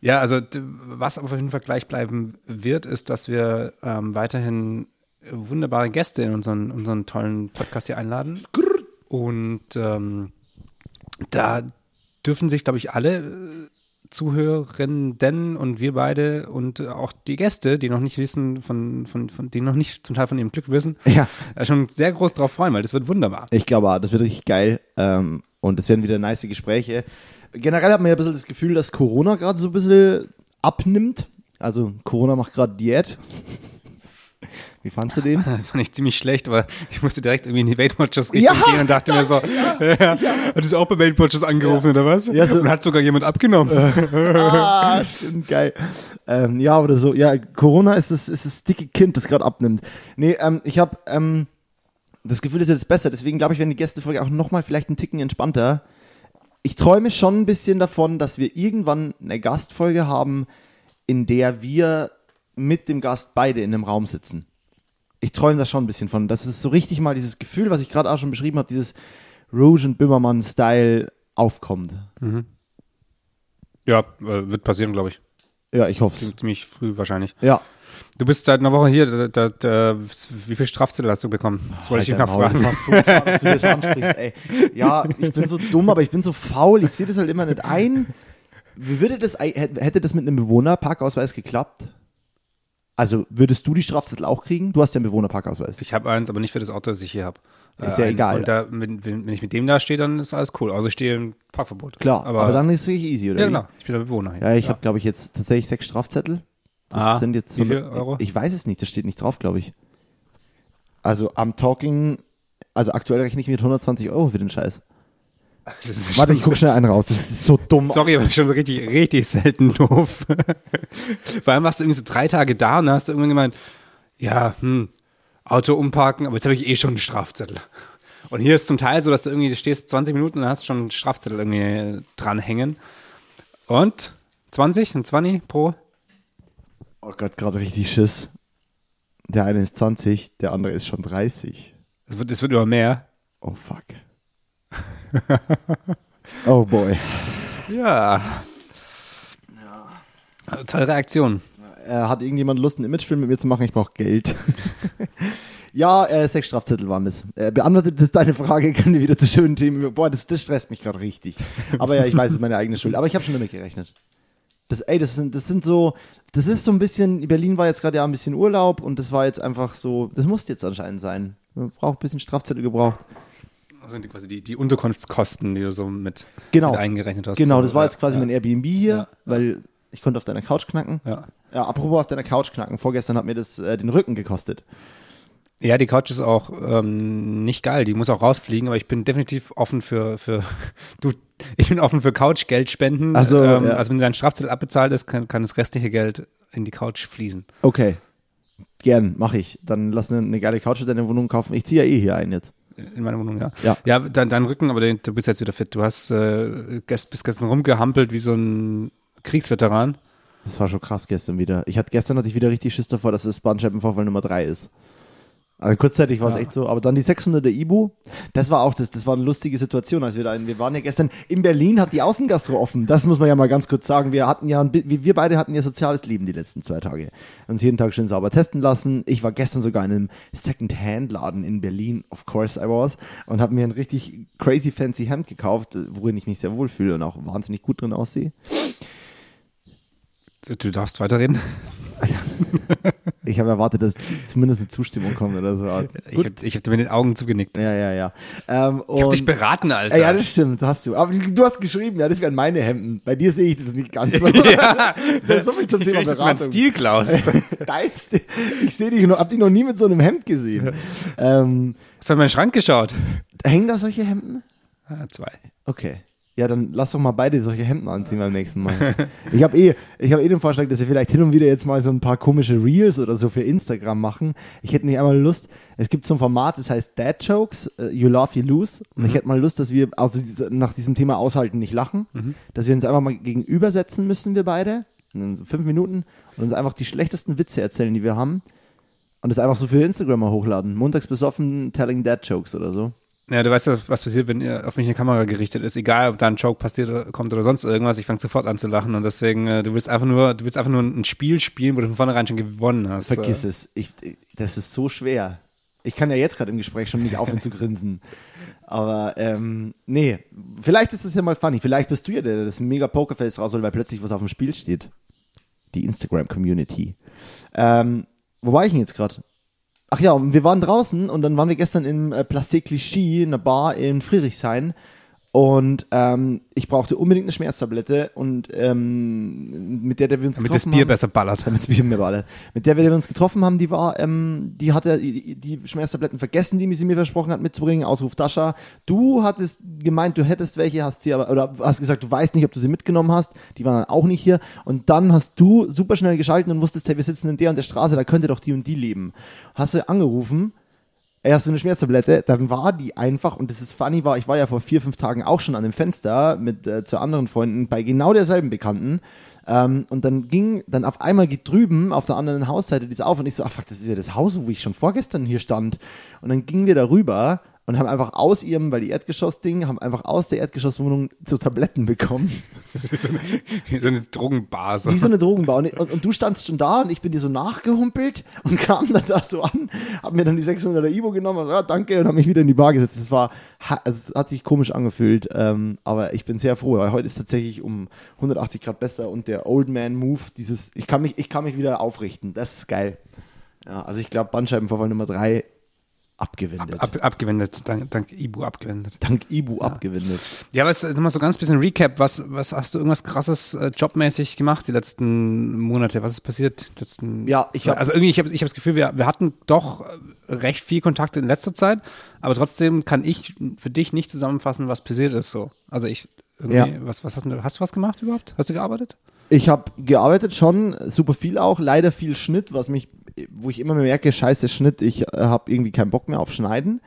ja, also was auf jeden Fall gleich bleiben wird, ist, dass wir ähm, weiterhin wunderbare Gäste in unseren, unseren tollen Podcast hier einladen. Und ähm, da dürfen sich, glaube ich, alle Zuhörerinnen und wir beide und auch die Gäste, die noch nicht wissen, von, von, von die noch nicht zum Teil von ihrem Glück wissen, Ja, äh, schon sehr groß drauf freuen, weil das wird wunderbar. ich glaube, auch, das wird richtig geil. Ähm, und es werden wieder nice Gespräche. Generell hat man ja ein bisschen das Gefühl, dass Corona gerade so ein bisschen abnimmt. Also Corona macht gerade Diät. Wie fandst du den? [laughs] Fand ich ziemlich schlecht, aber ich musste direkt irgendwie in die Weight Watchers Richtung Ja, gehen und dachte mir so, ja, [laughs] hat es auch bei Weight Watchers angerufen oder was? Ja, so- und hat sogar jemand abgenommen. ah, stimmt, geil. Ähm, ja, oder so. Ja, Corona ist das, ist das dicke Kind, das gerade abnimmt. Nee, ähm, ich habe ähm, das Gefühl, das ist jetzt besser. Deswegen glaube ich, werden die Gästefolge auch nochmal vielleicht einen Ticken entspannter. Ich träume schon ein bisschen davon, dass wir irgendwann eine Gastfolge haben, in der wir mit dem Gast beide in einem Raum sitzen. Ich träume da schon ein bisschen von. Das ist so richtig mal dieses Gefühl, was ich gerade auch schon beschrieben habe, dieses Rouge und Bimmermann-Style aufkommt. Ja, äh, wird passieren, glaube ich. Ja, ich hoffe es. Ziemlich früh wahrscheinlich. Ja. Du bist seit einer Woche hier. Da, da, wie viel Strafzettel hast du bekommen? Das wollte ich dich Alter, noch Maul, fragen. Das so klar, dass du das ansprichst, ey. Ja, ich bin so dumm, aber ich bin so faul. Ich sehe das halt immer nicht ein. Wie würde das, hätte das mit einem Bewohnerparkausweis geklappt? Also würdest du die Strafzettel auch kriegen? Du hast ja einen Bewohnerparkausweis. Ich habe eins, aber nicht für das Auto, das ich hier habe. Ist ja Äh, egal. Und da, wenn, wenn ich mit dem da stehe, dann ist alles cool. Also ich stehe im Parkverbot. Klar, aber, aber, dann ist es wirklich easy, oder? Ja, genau. Ich bin der Bewohner hier. Ja, ich habe, glaube ich, jetzt tatsächlich sechs Strafzettel. Das Ah, sind jetzt wie viel Euro? Ich weiß es nicht, das steht nicht drauf, glaube ich. Also am Talking, also aktuell rechne ich mit 120 Euro für den Scheiß. Warte, ich gucke schnell einen raus. Das ist so dumm. Sorry, aber schon so richtig, richtig selten doof. [laughs] Vor allem warst du irgendwie so drei Tage da und dann hast du irgendwann gemeint, ja, hm, Auto umparken, aber jetzt habe ich eh schon einen Strafzettel. Und hier ist zum Teil so, dass du irgendwie stehst 20 Minuten und hast schon einen Strafzettel irgendwie dranhängen. Und 20, ein 20 pro. Oh Gott, gerade richtig Schiss. Der eine ist 20, der andere ist schon 30. Es wird, es wird immer mehr. Oh fuck. [laughs] oh boy. Ja. Tolle Reaktion. Äh, hat irgendjemand Lust, einen Imagefilm mit mir zu machen? Ich brauche Geld. [laughs] ja, äh, sechs Strafzettel waren das. Äh, beantwortet das deine Frage, [laughs] können wir wieder zu schönen Themen. Boah, das, das stresst mich gerade richtig. Aber ja, ich weiß, es ist meine eigene Schuld. Aber ich habe schon damit gerechnet. Das, ey, das sind, das sind so, das ist so ein bisschen, Berlin war jetzt gerade ja ein bisschen Urlaub und das war jetzt einfach so, das musste jetzt anscheinend sein. Man braucht ein bisschen Strafzettel gebraucht. Das sind die quasi die, die Unterkunftskosten, die du so mit, Genau. mit eingerechnet hast. Genau, das war jetzt quasi ja, mein Airbnb hier, Ja. weil ich konnte auf deiner Couch knacken. Ja. Ja, apropos auf deiner Couch knacken. Vorgestern hat mir das äh, den Rücken gekostet. Ja, die Couch ist auch ähm, nicht geil. Die muss auch rausfliegen, aber ich bin definitiv offen für, für [laughs] du, ich bin offen für Couchgeldspenden. Also, ähm, ja. also wenn dein Strafzettel abbezahlt ist, kann, kann das restliche Geld in die Couch fließen. Okay. Gern, mache ich. Dann lass eine, eine geile Couch in deine Wohnung kaufen. Ich ziehe ja eh hier ein jetzt. In meiner Wohnung, ja. Ja. Ja, dein, dein Rücken, aber den, du bist jetzt wieder fit. Du hast äh, gest, bis gestern rumgehampelt wie so ein Kriegsveteran. Das war schon krass gestern wieder. Ich hatte gestern hatte ich wieder richtig Schiss davor, dass es Bandscheibenvorfall Nummer 3 ist. Also kurzzeitig war es Ja. echt so, aber dann die 600 der Ibu, das war auch das, das war eine lustige Situation, als wir da, in- wir waren ja gestern, in Berlin hat die Außengastro offen, das muss man ja mal ganz kurz sagen, wir hatten ja, ein, wir beide hatten ja soziales Leben die letzten zwei Tage, uns jeden Tag schön sauber testen lassen, ich war gestern sogar in einem Second-Hand-Laden in Berlin, of course I was, und habe mir ein richtig crazy fancy Hemd gekauft, worin ich mich sehr wohl fühle und auch wahnsinnig gut drin aussehe. Du darfst weiterreden. [laughs] Ich habe erwartet, dass zumindest eine Zustimmung kommt oder so. Ich habe ich hab dir mit den Augen zugenickt. Ja, ja, ja. Ähm, Ich habe dich beraten, Alter. Ja, das stimmt, hast du. Aber du hast geschrieben, ja, das wären meine Hemden. Bei dir sehe ich das nicht ganz so. [laughs] ja. [laughs] Das ist so viel zum ich Thema Beratung. Stil klaust. [laughs] Deins, ich sehe dich noch, hab dich noch nie mit so einem Hemd gesehen. Ähm, Hast du in meinen Schrank geschaut? hängen da solche Hemden? Ah, zwei. Okay. Ja, dann lass doch mal beide solche Hemden anziehen beim nächsten Mal. [laughs] Ich habe eh, ich habe eh den Vorschlag, dass wir vielleicht hin und wieder jetzt mal so ein paar komische Reels oder so für Instagram machen. Ich hätte nämlich einmal Lust, es gibt so ein Format, das heißt Dad Jokes, äh, You Laugh, You Lose. Und ich hätte mal Lust, dass wir, also nach diesem Thema aushalten, nicht lachen, dass wir uns einfach mal gegenübersetzen müssen, wir beide, in fünf Minuten, und uns einfach die schlechtesten Witze erzählen, die wir haben. Und das einfach so für Instagram mal hochladen. Montags besoffen, telling Dad Jokes oder so. Ja, du weißt ja, was passiert, wenn auf mich eine Kamera gerichtet ist. Egal, ob da ein Joke passiert kommt oder sonst irgendwas, ich fange sofort an zu lachen und deswegen, äh, du willst einfach nur, du willst einfach nur ein Spiel spielen, wo du von vornherein schon gewonnen hast. Vergiss Äh, es. Ich, ich- das ist so schwer. Ich kann ja jetzt gerade im Gespräch schon nicht aufhören zu grinsen. Aber ähm, nee, vielleicht ist es ja mal funny. Vielleicht bist du ja der, der das mega Pokerface rausholt, weil plötzlich was auf dem Spiel steht. Die Instagram-Community. Ähm, wo war ich denn jetzt gerade? Ach ja, wir waren draußen und dann waren wir gestern im äh, Placé Clichy, in einer Bar in Friedrichshain. Und ähm, ich brauchte unbedingt eine Schmerztablette und ähm, mit der, der wir uns Damit das getroffen Bier haben, besser ballert. damit es mir alle. Mit der wir uns getroffen haben, die war, ähm, die hatte die, die Schmerztabletten vergessen, die sie mir versprochen hat mitzubringen. Ausruf Dasha. Du hattest gemeint, du hättest welche, hast sie aber, oder hast gesagt, du weißt nicht, ob du sie mitgenommen hast. Die waren dann auch nicht hier. Und dann hast du super schnell geschalten und wusstest, hey, wir sitzen in der und der Straße, da könnte doch die und die leben. Hast du angerufen, erst so eine Schmerztablette, dann war die einfach, und das ist funny, war, ich war ja vor vier, fünf Tagen auch schon an dem Fenster mit äh, zu anderen Freunden bei genau derselben Bekannten. Ähm, und dann ging dann auf einmal geht drüben auf der anderen Hausseite diese auf und ich so, ach fuck, das ist ja das Haus, wo ich schon vorgestern hier stand. Und dann gingen wir darüber und haben einfach aus ihrem, weil die Erdgeschossding, haben einfach aus der Erdgeschosswohnung so Tabletten bekommen. [laughs] so, eine, so eine Drogenbar. So. Wie so eine Drogenbar. Und, und, und, du standst schon da und ich bin dir so nachgehumpelt und kam dann da so an, hab mir dann die 600er Ibo genommen, also, ja, danke, und habe mich wieder in die Bar gesetzt. Es war, also es hat sich komisch angefühlt, ähm, aber ich bin sehr froh, weil heute ist tatsächlich um 180 Grad besser und der Old Man Move, dieses, ich kann mich, ich kann mich wieder aufrichten, das ist geil. Ja, also ich glaube, Bandscheibenvorfall Nummer 3 abgewendet. Ab, ab, abgewendet, dank, dank Ibu abgewendet. Dank Ibu ja. abgewendet. Ja, aber nochmal so ganz bisschen Recap. Was, was hast du irgendwas krasses äh, jobmäßig gemacht die letzten Monate? Was ist passiert? Letzten ja, ich habe also irgendwie ich habe ich hab das Gefühl, wir, wir hatten doch recht viel Kontakt in letzter Zeit, aber trotzdem kann ich für dich nicht zusammenfassen, was passiert ist so. Also ich irgendwie, ja. was, was hast du hast du was gemacht überhaupt? Hast du gearbeitet? Ich habe gearbeitet schon, super viel auch, leider viel Schnitt, was mich wo ich immer mehr merke, scheiße Schnitt, ich äh, habe irgendwie keinen Bock mehr auf Schneiden.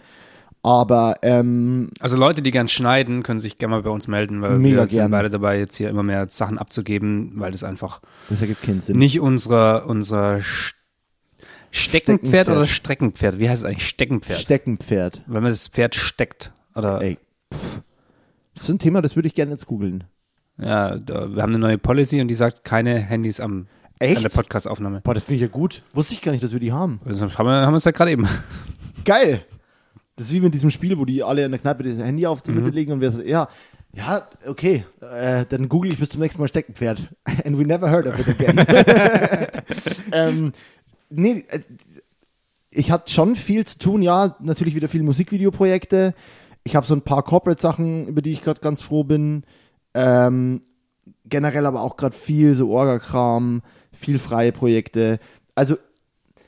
Aber ähm, also Leute, die gern schneiden, können sich gerne mal bei uns melden, weil wir sind beide dabei, jetzt hier immer mehr Sachen abzugeben, weil das einfach das ergibt keinen Sinn. nicht unser unser Steckenpferd, Steckenpferd, oder Streckenpferd. Wie heißt es eigentlich Steckenpferd? Steckenpferd. Wenn man das Pferd steckt oder. Ey, pff. das ist ein Thema, das würde ich gerne jetzt googeln. Ja, da, wir haben eine neue Policy und die sagt keine Handys am Echt? An der Podcastaufnahme. Boah, das finde ich ja gut. Wusste ich gar nicht, dass wir die haben. Das haben wir, haben wir es ja gerade eben. [laughs] Geil. Das ist wie mit diesem Spiel, wo die alle in der Kneipe das Handy auf die mhm. Mitte legen und wir so, ja, ja, okay, äh, dann google ich bis zum nächsten Mal Steckenpferd. [laughs] And we never heard of it again. [laughs] ähm, nee, äh, ich hatte schon viel zu tun, ja, natürlich wieder viele Musikvideoprojekte. Ich habe so ein paar Corporate-Sachen, über die ich gerade ganz froh bin. Ähm, generell aber auch gerade viel so Orga-Kram viel freie Projekte. Also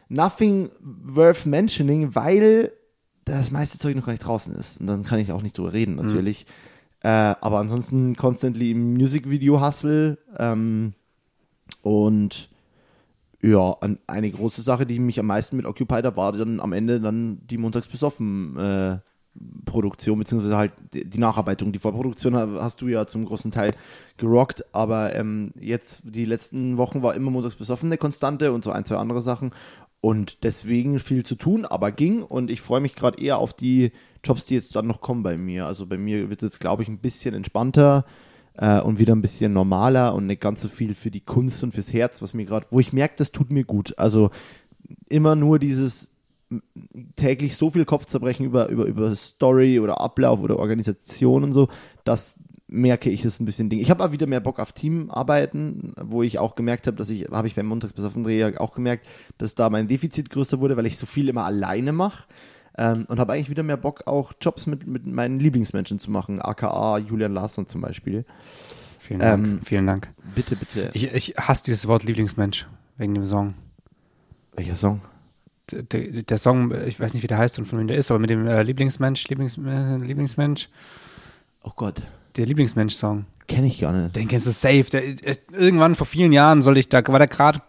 nothing worth mentioning, weil das meiste Zeug noch gar nicht draußen ist. Und dann kann ich auch nicht drüber reden, mhm. natürlich. Mhm. Äh, aber ansonsten constantly im Musikvideo-Hustle. Ähm, und ja, eine große Sache, die mich am meisten mit occupied hat, war dann am Ende dann die Montags besoffen äh, Produktion, beziehungsweise halt die Nacharbeitung. Die Vorproduktion hast du ja zum großen Teil gerockt, aber ähm, jetzt die letzten Wochen war immer montags besoffen eine Konstante und so ein, zwei andere Sachen und deswegen viel zu tun, aber ging und ich freue mich gerade eher auf die Jobs, die jetzt dann noch kommen bei mir. Also bei mir wird es jetzt, glaube ich, ein bisschen entspannter äh, und wieder ein bisschen normaler und nicht ganz so viel für die Kunst und fürs Herz, was mir gerade, wo ich merke, das tut mir gut. Also immer nur dieses täglich so viel Kopfzerbrechen über, über, über Story oder Ablauf oder Organisation und so, das merke ich, ist ein bisschen Ding. Ich habe aber wieder mehr Bock auf Teamarbeiten, wo ich auch gemerkt habe, dass ich, habe ich beim Montags bis auf den Dreh auch gemerkt, dass da mein Defizit größer wurde, weil ich so viel immer alleine mache. Ähm, und habe eigentlich wieder mehr Bock, auch Jobs mit, mit meinen Lieblingsmenschen zu machen, aka Julian Larsson zum Beispiel. Vielen Dank. Ähm, vielen Dank. Bitte, bitte. Ich, ich hasse dieses Wort Lieblingsmensch wegen dem Song. Welcher Song? Der, der, Song, ich weiß nicht, wie der heißt und von wem der ist, aber mit dem äh, Lieblingsmensch, Lieblings, äh, Lieblingsmensch. Oh Gott. Der Lieblingsmensch-Song. Kenne ich gar nicht. Den kennst du safe. Der, äh, irgendwann vor vielen Jahren sollte ich, da war der gerade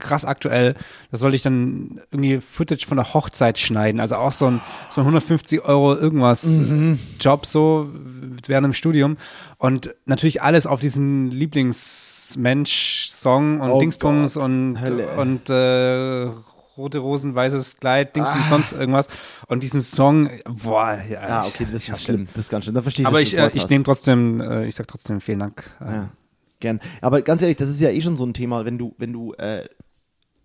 krass aktuell. Da sollte ich dann irgendwie Footage von der Hochzeit schneiden. Also auch so ein, so ein 150 Euro irgendwas mhm. Job so während dem Studium. Und natürlich alles auf diesen Lieblingsmensch-Song und oh Dingsbums Gott. und, und äh, rote Rosen, weißes Kleid, Dings ah. und sonst irgendwas. Und diesen Song, boah, ja. Ja, okay, das ist schlimm. Das ist ganz schlimm. Da verstehe ich Aber ich, äh, ich nehme trotzdem, äh, ich sag trotzdem vielen Dank. Ja, gern. Aber ganz ehrlich, das ist ja eh schon so ein Thema, wenn du, wenn du, äh,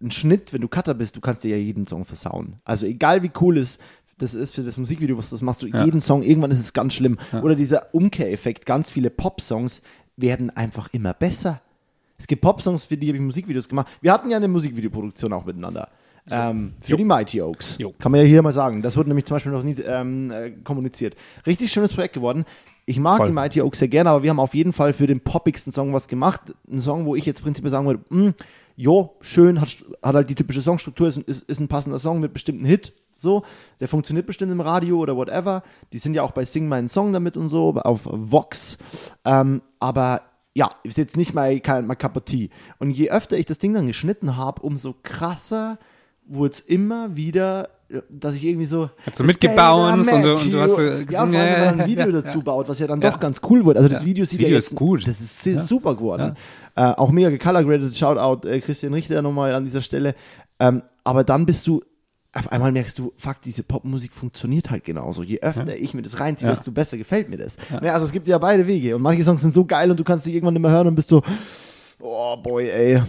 ein Schnitt, wenn du Cutter bist, du kannst dir ja jeden Song versauen. Also egal wie cool es das ist für das Musikvideo, was du machst, du ja. jeden Song, irgendwann ist es ganz schlimm. Ja. Oder dieser Umkehreffekt, ganz viele Pop-Songs werden einfach immer besser. Es gibt Pop-Songs, für die habe ich Musikvideos gemacht. Wir hatten ja eine Musikvideoproduktion auch miteinander. Ähm, für jo. die Mighty Oaks. Jo. Kann man ja hier mal sagen. Das wurde nämlich zum Beispiel noch nie ähm, äh, kommuniziert. Richtig schönes Projekt geworden. Ich mag Voll. die Mighty Oaks sehr gerne, aber wir haben auf jeden Fall für den poppigsten Song was gemacht. Ein Song, wo ich jetzt prinzipiell sagen würde, mh, hm, jo, schön, hat, hat halt die typische Songstruktur, ist, ist, ist ein passender Song mit bestimmten Hit. So, der funktioniert bestimmt im Radio oder whatever. Die sind ja auch bei Sing meinen Song damit und so, auf Vox. Ähm, aber ja, ist jetzt nicht mal mein, mein Cup of Tea. Und je öfter ich das Ding dann geschnitten habe, umso krasser wurde es immer wieder, dass ich irgendwie so. Hast du mitgebounced und, und, du hast gesehen, ja, vor allem, wenn man ein Video dazu baut, was ja dann doch ganz cool wurde. Also das Video sieht Video ja jetzt, ist gut. Das ist super geworden. Äh, auch mega gecolorgraded. Shoutout äh, Christian Richter nochmal an dieser Stelle. Ähm, aber dann bist du auf einmal merkst du, fuck, diese Popmusik funktioniert halt genauso. Je öfter ja. ich mir das reinziehe, ja. desto besser gefällt mir das. Ja. Ne, also es gibt ja beide Wege. Und manche Songs sind so geil und du kannst sie irgendwann nicht mehr hören und bist so, oh boy, ey.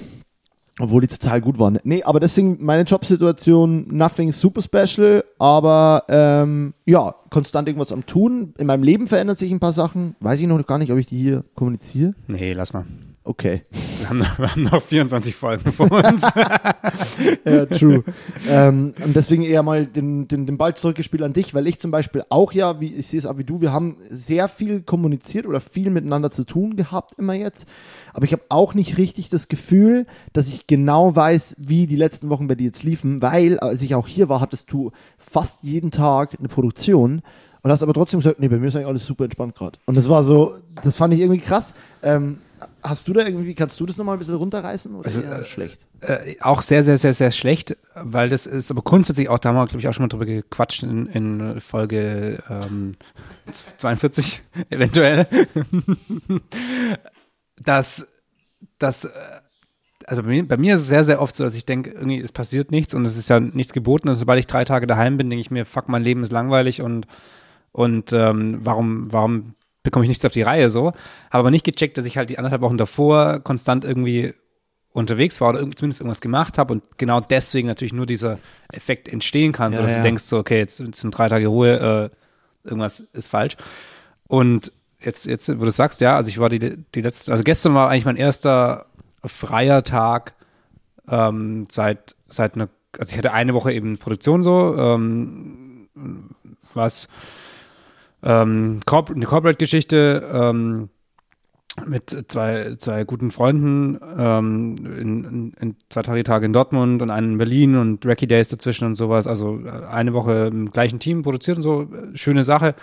Obwohl die total gut waren. Nee, aber deswegen meine Jobsituation, nothing super special, aber ähm, ja, konstant irgendwas am Tun. In meinem Leben verändern sich ein paar Sachen. Weiß ich noch gar nicht, ob ich die hier kommuniziere. Nee, lass mal. Okay. Wir haben noch, wir haben noch 24 Folgen vor uns. [laughs] ja, true. ähm, und deswegen eher mal den, den, den Ball zurückgespielt an dich, weil ich zum Beispiel auch ja, wie ich sehe es auch wie du, wir haben sehr viel kommuniziert oder viel miteinander zu tun gehabt immer jetzt. Aber ich habe auch nicht richtig das Gefühl, dass ich genau weiß, wie die letzten Wochen bei dir jetzt liefen, weil als ich auch hier war, hattest du fast jeden Tag eine Produktion und hast aber trotzdem gesagt, nee, bei mir ist eigentlich alles super entspannt gerade. Und das war so, das fand ich irgendwie krass. Ähm, Hast du da irgendwie, kannst du das nochmal ein bisschen runterreißen oder also, eher schlecht? Äh, auch sehr, sehr, sehr, sehr schlecht, weil das ist aber grundsätzlich auch, da haben wir, glaube ich, auch schon mal drüber gequatscht in, in Folge ähm, 42 [laughs] eventuell, [laughs] dass, dass äh, also bei mir, bei mir, ist es sehr, sehr oft so, dass ich denke, irgendwie, es passiert nichts und es ist ja nichts geboten. Und sobald ich drei Tage daheim bin, denke ich mir, fuck, mein Leben ist langweilig und, und ähm, warum, warum bekomme ich nichts auf die Reihe so. Habe aber nicht gecheckt, dass ich halt die anderthalb Wochen davor konstant irgendwie unterwegs war oder zumindest irgendwas gemacht habe und genau deswegen natürlich nur dieser Effekt entstehen kann, ja, so dass ja. du denkst so, okay, jetzt, jetzt, sind drei Tage Ruhe, äh, irgendwas ist falsch. Und jetzt, jetzt, wo du sagst, ja, also ich war die, die letzte, also gestern war eigentlich mein erster freier Tag ähm, seit, seit einer, also ich hatte eine Woche eben Produktion so, ähm, was ähm, eine Corporate-Geschichte ähm, mit zwei, zwei guten Freunden ähm, in, in, in zwei Tage in Dortmund und einen in Berlin und Racky Days dazwischen und sowas. Also äh, eine Woche im gleichen Team produziert und so. Schöne Sache.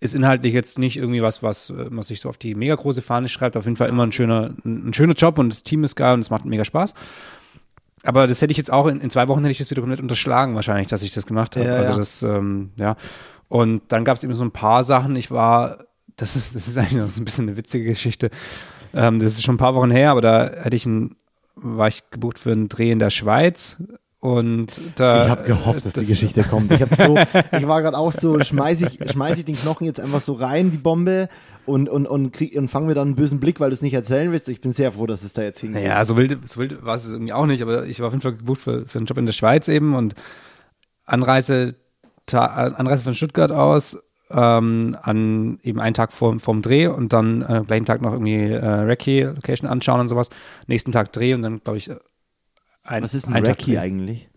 Ist inhaltlich jetzt nicht irgendwie was, was, was sich so auf die mega große Fahne schreibt. Auf jeden Fall immer ein schöner, ein schöner Job und das Team ist geil und es macht mega Spaß. Aber das hätte ich jetzt auch in, in zwei Wochen hätte ich das wieder komplett unterschlagen wahrscheinlich, dass ich das gemacht habe. Ja, also ja. das, ähm, ja. Und dann gab es eben so ein paar Sachen. Ich war, das ist, das ist [laughs] eigentlich noch so ein bisschen eine witzige Geschichte. Ähm, das ist schon ein paar Wochen her, aber da hätte ich ein, war ich gebucht für einen Dreh in der Schweiz. Und da, ich habe gehofft, dass das, die Geschichte kommt. Ich habe so, ich war gerade auch so, schmeiß ich, schmeiß ich den Knochen jetzt einfach so rein, die Bombe, und, und, und, krieg, und fangen wir dann einen bösen Blick, weil du es nicht erzählen willst. Ich bin sehr froh, dass es da jetzt hingeht. Naja, so wild, so wild war es irgendwie auch nicht, aber ich war auf jeden Fall gebucht für, für einen Job in der Schweiz eben und Anreise Anreise von Stuttgart aus ähm, an eben einen Tag vor, vorm Dreh und dann äh, gleichen Tag noch irgendwie äh, Recce Location anschauen und sowas. Nächsten Tag Dreh und dann glaube ich ein Was ist ein Recce eigentlich?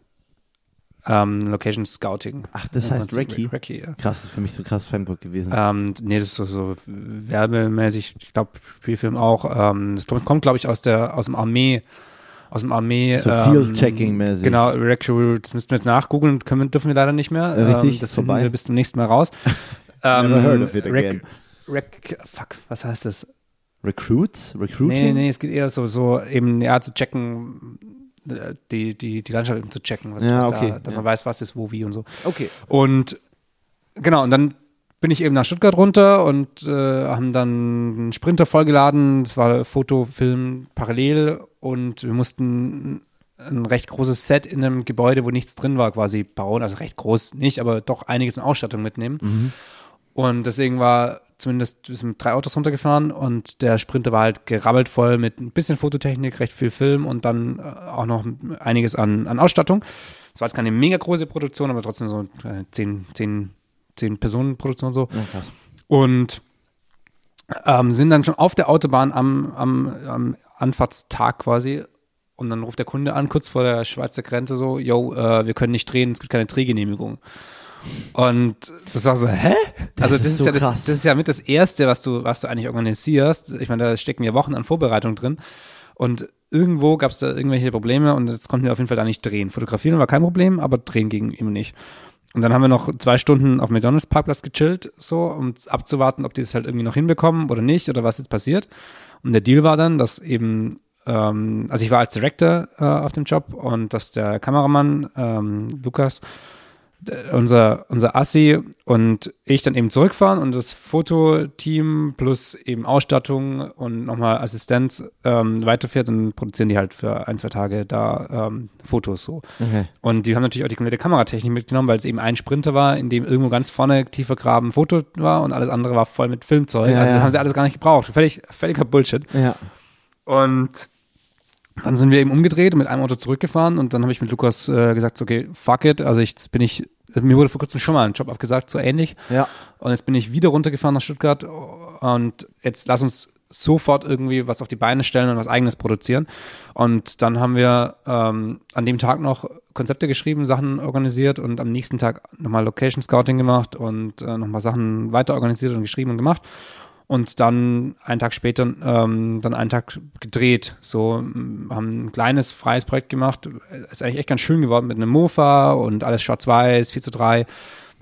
Ähm, Location Scouting. Ach, das ja, heißt Recce? Recce, ja. Krass, für mich so krass Fanbook gewesen. Ähm, nee, das ist so, so werbemäßig, ich glaube Spielfilm auch. Ähm, das kommt, glaube ich, aus der aus dem Armee aus dem Armee. So ähm, Field-Checking-mäßig. Genau, Recruit, das müssten wir jetzt nachgoogeln, können, dürfen wir leider nicht mehr. Richtig, ähm, das vorbei. wir bis zum nächsten Mal raus. [laughs] ähm, Never heard of it again. Rec, fuck, was heißt das? Recruits? Recruiting? Nee, nee, es geht eher so, so eben, ja, zu checken, die, die, die Landschaft eben zu checken, was, ja, was okay. da, dass ja. man weiß, was ist wo, wie und so. Okay. Und genau, und dann bin ich eben nach Stuttgart runter und äh, haben dann einen Sprinter vollgeladen. Es war Foto, Film parallel und wir mussten ein recht großes Set in einem Gebäude, wo nichts drin war, quasi bauen. Also recht groß nicht, aber doch einiges in Ausstattung mitnehmen. Mhm. Und deswegen war zumindest, wir sind mit drei Autos runtergefahren und der Sprinter war halt gerabbelt voll mit ein bisschen Fototechnik, recht viel Film und dann äh, auch noch einiges an, an Ausstattung. Es war jetzt keine mega große Produktion, aber trotzdem so äh, zehn, zehn zehn Personen Produktion so. Ja. Und ähm, sind dann schon auf der Autobahn am, am, am Anfahrtstag quasi. Und dann ruft der Kunde an, kurz vor der Schweizer Grenze so, yo, äh, wir können nicht drehen, es gibt keine Drehgenehmigung. Und das war so, hä? Das also das ist, ist so ja das, das, ist ja mit das Erste, was du, was du eigentlich organisierst. Ich meine, da stecken ja Wochen an Vorbereitung drin. Und irgendwo gab es da irgendwelche Probleme und jetzt konnten wir auf jeden Fall da nicht drehen. Fotografieren war kein Problem, aber drehen ging immer nicht. Und dann haben wir noch zwei Stunden auf McDonalds Parkplatz gechillt, so, um abzuwarten, ob die es halt irgendwie noch hinbekommen oder nicht oder was jetzt passiert. Und der Deal war dann, dass eben, ähm, also ich war als Director äh, auf dem Job und dass der Kameramann ähm, Lukas unser, unser Assi und ich dann eben zurückfahren und das Fototeam plus eben Ausstattung und nochmal Assistenz ähm, weiterfährt und produzieren die halt für ein, zwei Tage da ähm, Fotos so. Okay. Und die haben natürlich auch die komplette Kameratechnik mitgenommen, weil es eben ein Sprinter war, in dem irgendwo ganz vorne tiefer Graben Foto war und alles andere war voll mit Filmzeug. Ja, also ja. haben sie alles gar nicht gebraucht. Völlig, völliger Bullshit. Ja. Und dann sind wir eben umgedreht und mit einem Auto zurückgefahren und dann habe ich mit Lukas äh, gesagt, okay, fuck it, also ich, jetzt bin ich, mir wurde vor kurzem schon mal ein Job abgesagt, so ähnlich. Ja. Und jetzt bin ich wieder runtergefahren nach Stuttgart und jetzt lass uns sofort irgendwie was auf die Beine stellen und was eigenes produzieren. Und dann haben wir ähm, an dem Tag noch Konzepte geschrieben, Sachen organisiert und am nächsten Tag nochmal Location Scouting gemacht und äh, nochmal Sachen weiter organisiert und geschrieben und gemacht. Und dann einen Tag später, ähm, dann einen Tag gedreht. So, haben ein kleines, freies Projekt gemacht. Ist eigentlich echt ganz schön geworden mit einem Mofa und alles schwarz-weiß, 4 zu 3.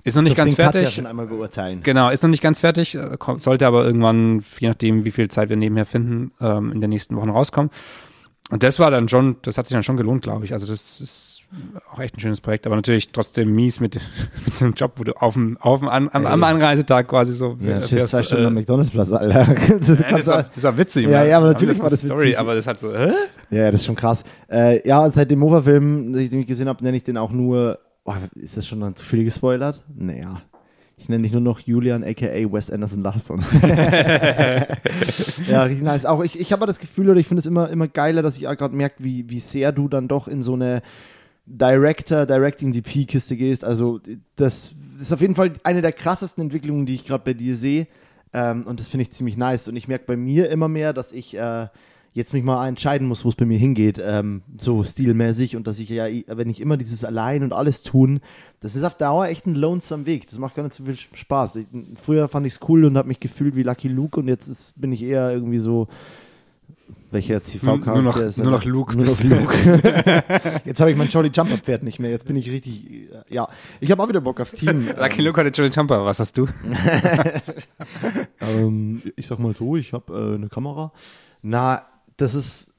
Ist noch nicht ganz den Cut ja fertig. schon einmal beurteilen. Genau, ist noch nicht ganz fertig, kommt- sollte aber irgendwann, je nachdem, wie viel Zeit wir nebenher finden, ähm, in den nächsten Wochen rauskommen. Und das war dann schon, das hat sich dann schon gelohnt, glaube ich. Also das ist auch echt ein schönes Projekt, aber natürlich trotzdem mies mit, [laughs] mit so einem Job, wo du auf dem, auf dem An, am, am. Anreisetag quasi so Ja, äh, stehst zwei fährst, Stunden äh, am McDonalds-Platz, Alter. [laughs] Das, ja, das, war, das war witzig. Ja, ja, aber natürlich das war das Story, witzig. aber das hat so, hä? ja, das ist schon krass. Äh, ja, seit dem Mova-Film, den ich gesehen habe, nenne ich den auch nur. Oh, ist das schon dann zu viel gespoilert? Naja. Ich nenne dich nur noch Julian, aka Wes Anderson Larson. [laughs] ja, richtig nice. Auch ich, ich habe das Gefühl, oder ich finde es immer, immer geiler, dass ich gerade merke, wie, wie sehr du dann doch in so eine Director, Directing DP-Kiste gehst. Also, das ist auf jeden Fall eine der krassesten Entwicklungen, die ich gerade bei dir sehe. Ähm, und das finde ich ziemlich nice. Und ich merke bei mir immer mehr, dass ich äh, jetzt mich mal entscheiden muss, wo es bei mir hingeht, ähm, so stilmäßig. Und dass ich ja, wenn ich immer dieses Allein und alles tun, das ist auf Dauer echt ein lonesome Weg. Das macht gar nicht so viel Spaß. Ich, früher fand ich es cool und habe mich gefühlt wie Lucky Luke und jetzt ist, bin ich eher irgendwie so. Welcher TV-Charakter Nur noch- ist nur noch Luke Nur noch Luke. [laughs] Jetzt habe ich mein Jolly Jumper Pferd nicht mehr. Jetzt bin ich richtig. äh, Ja, ich habe auch wieder Bock auf Team. [laughs] Lucky Luke hatte Johnny Jumper, was hast du? [laughs] Ähm, ich sag mal so, ich habe äh, eine Kamera. Na, das ist.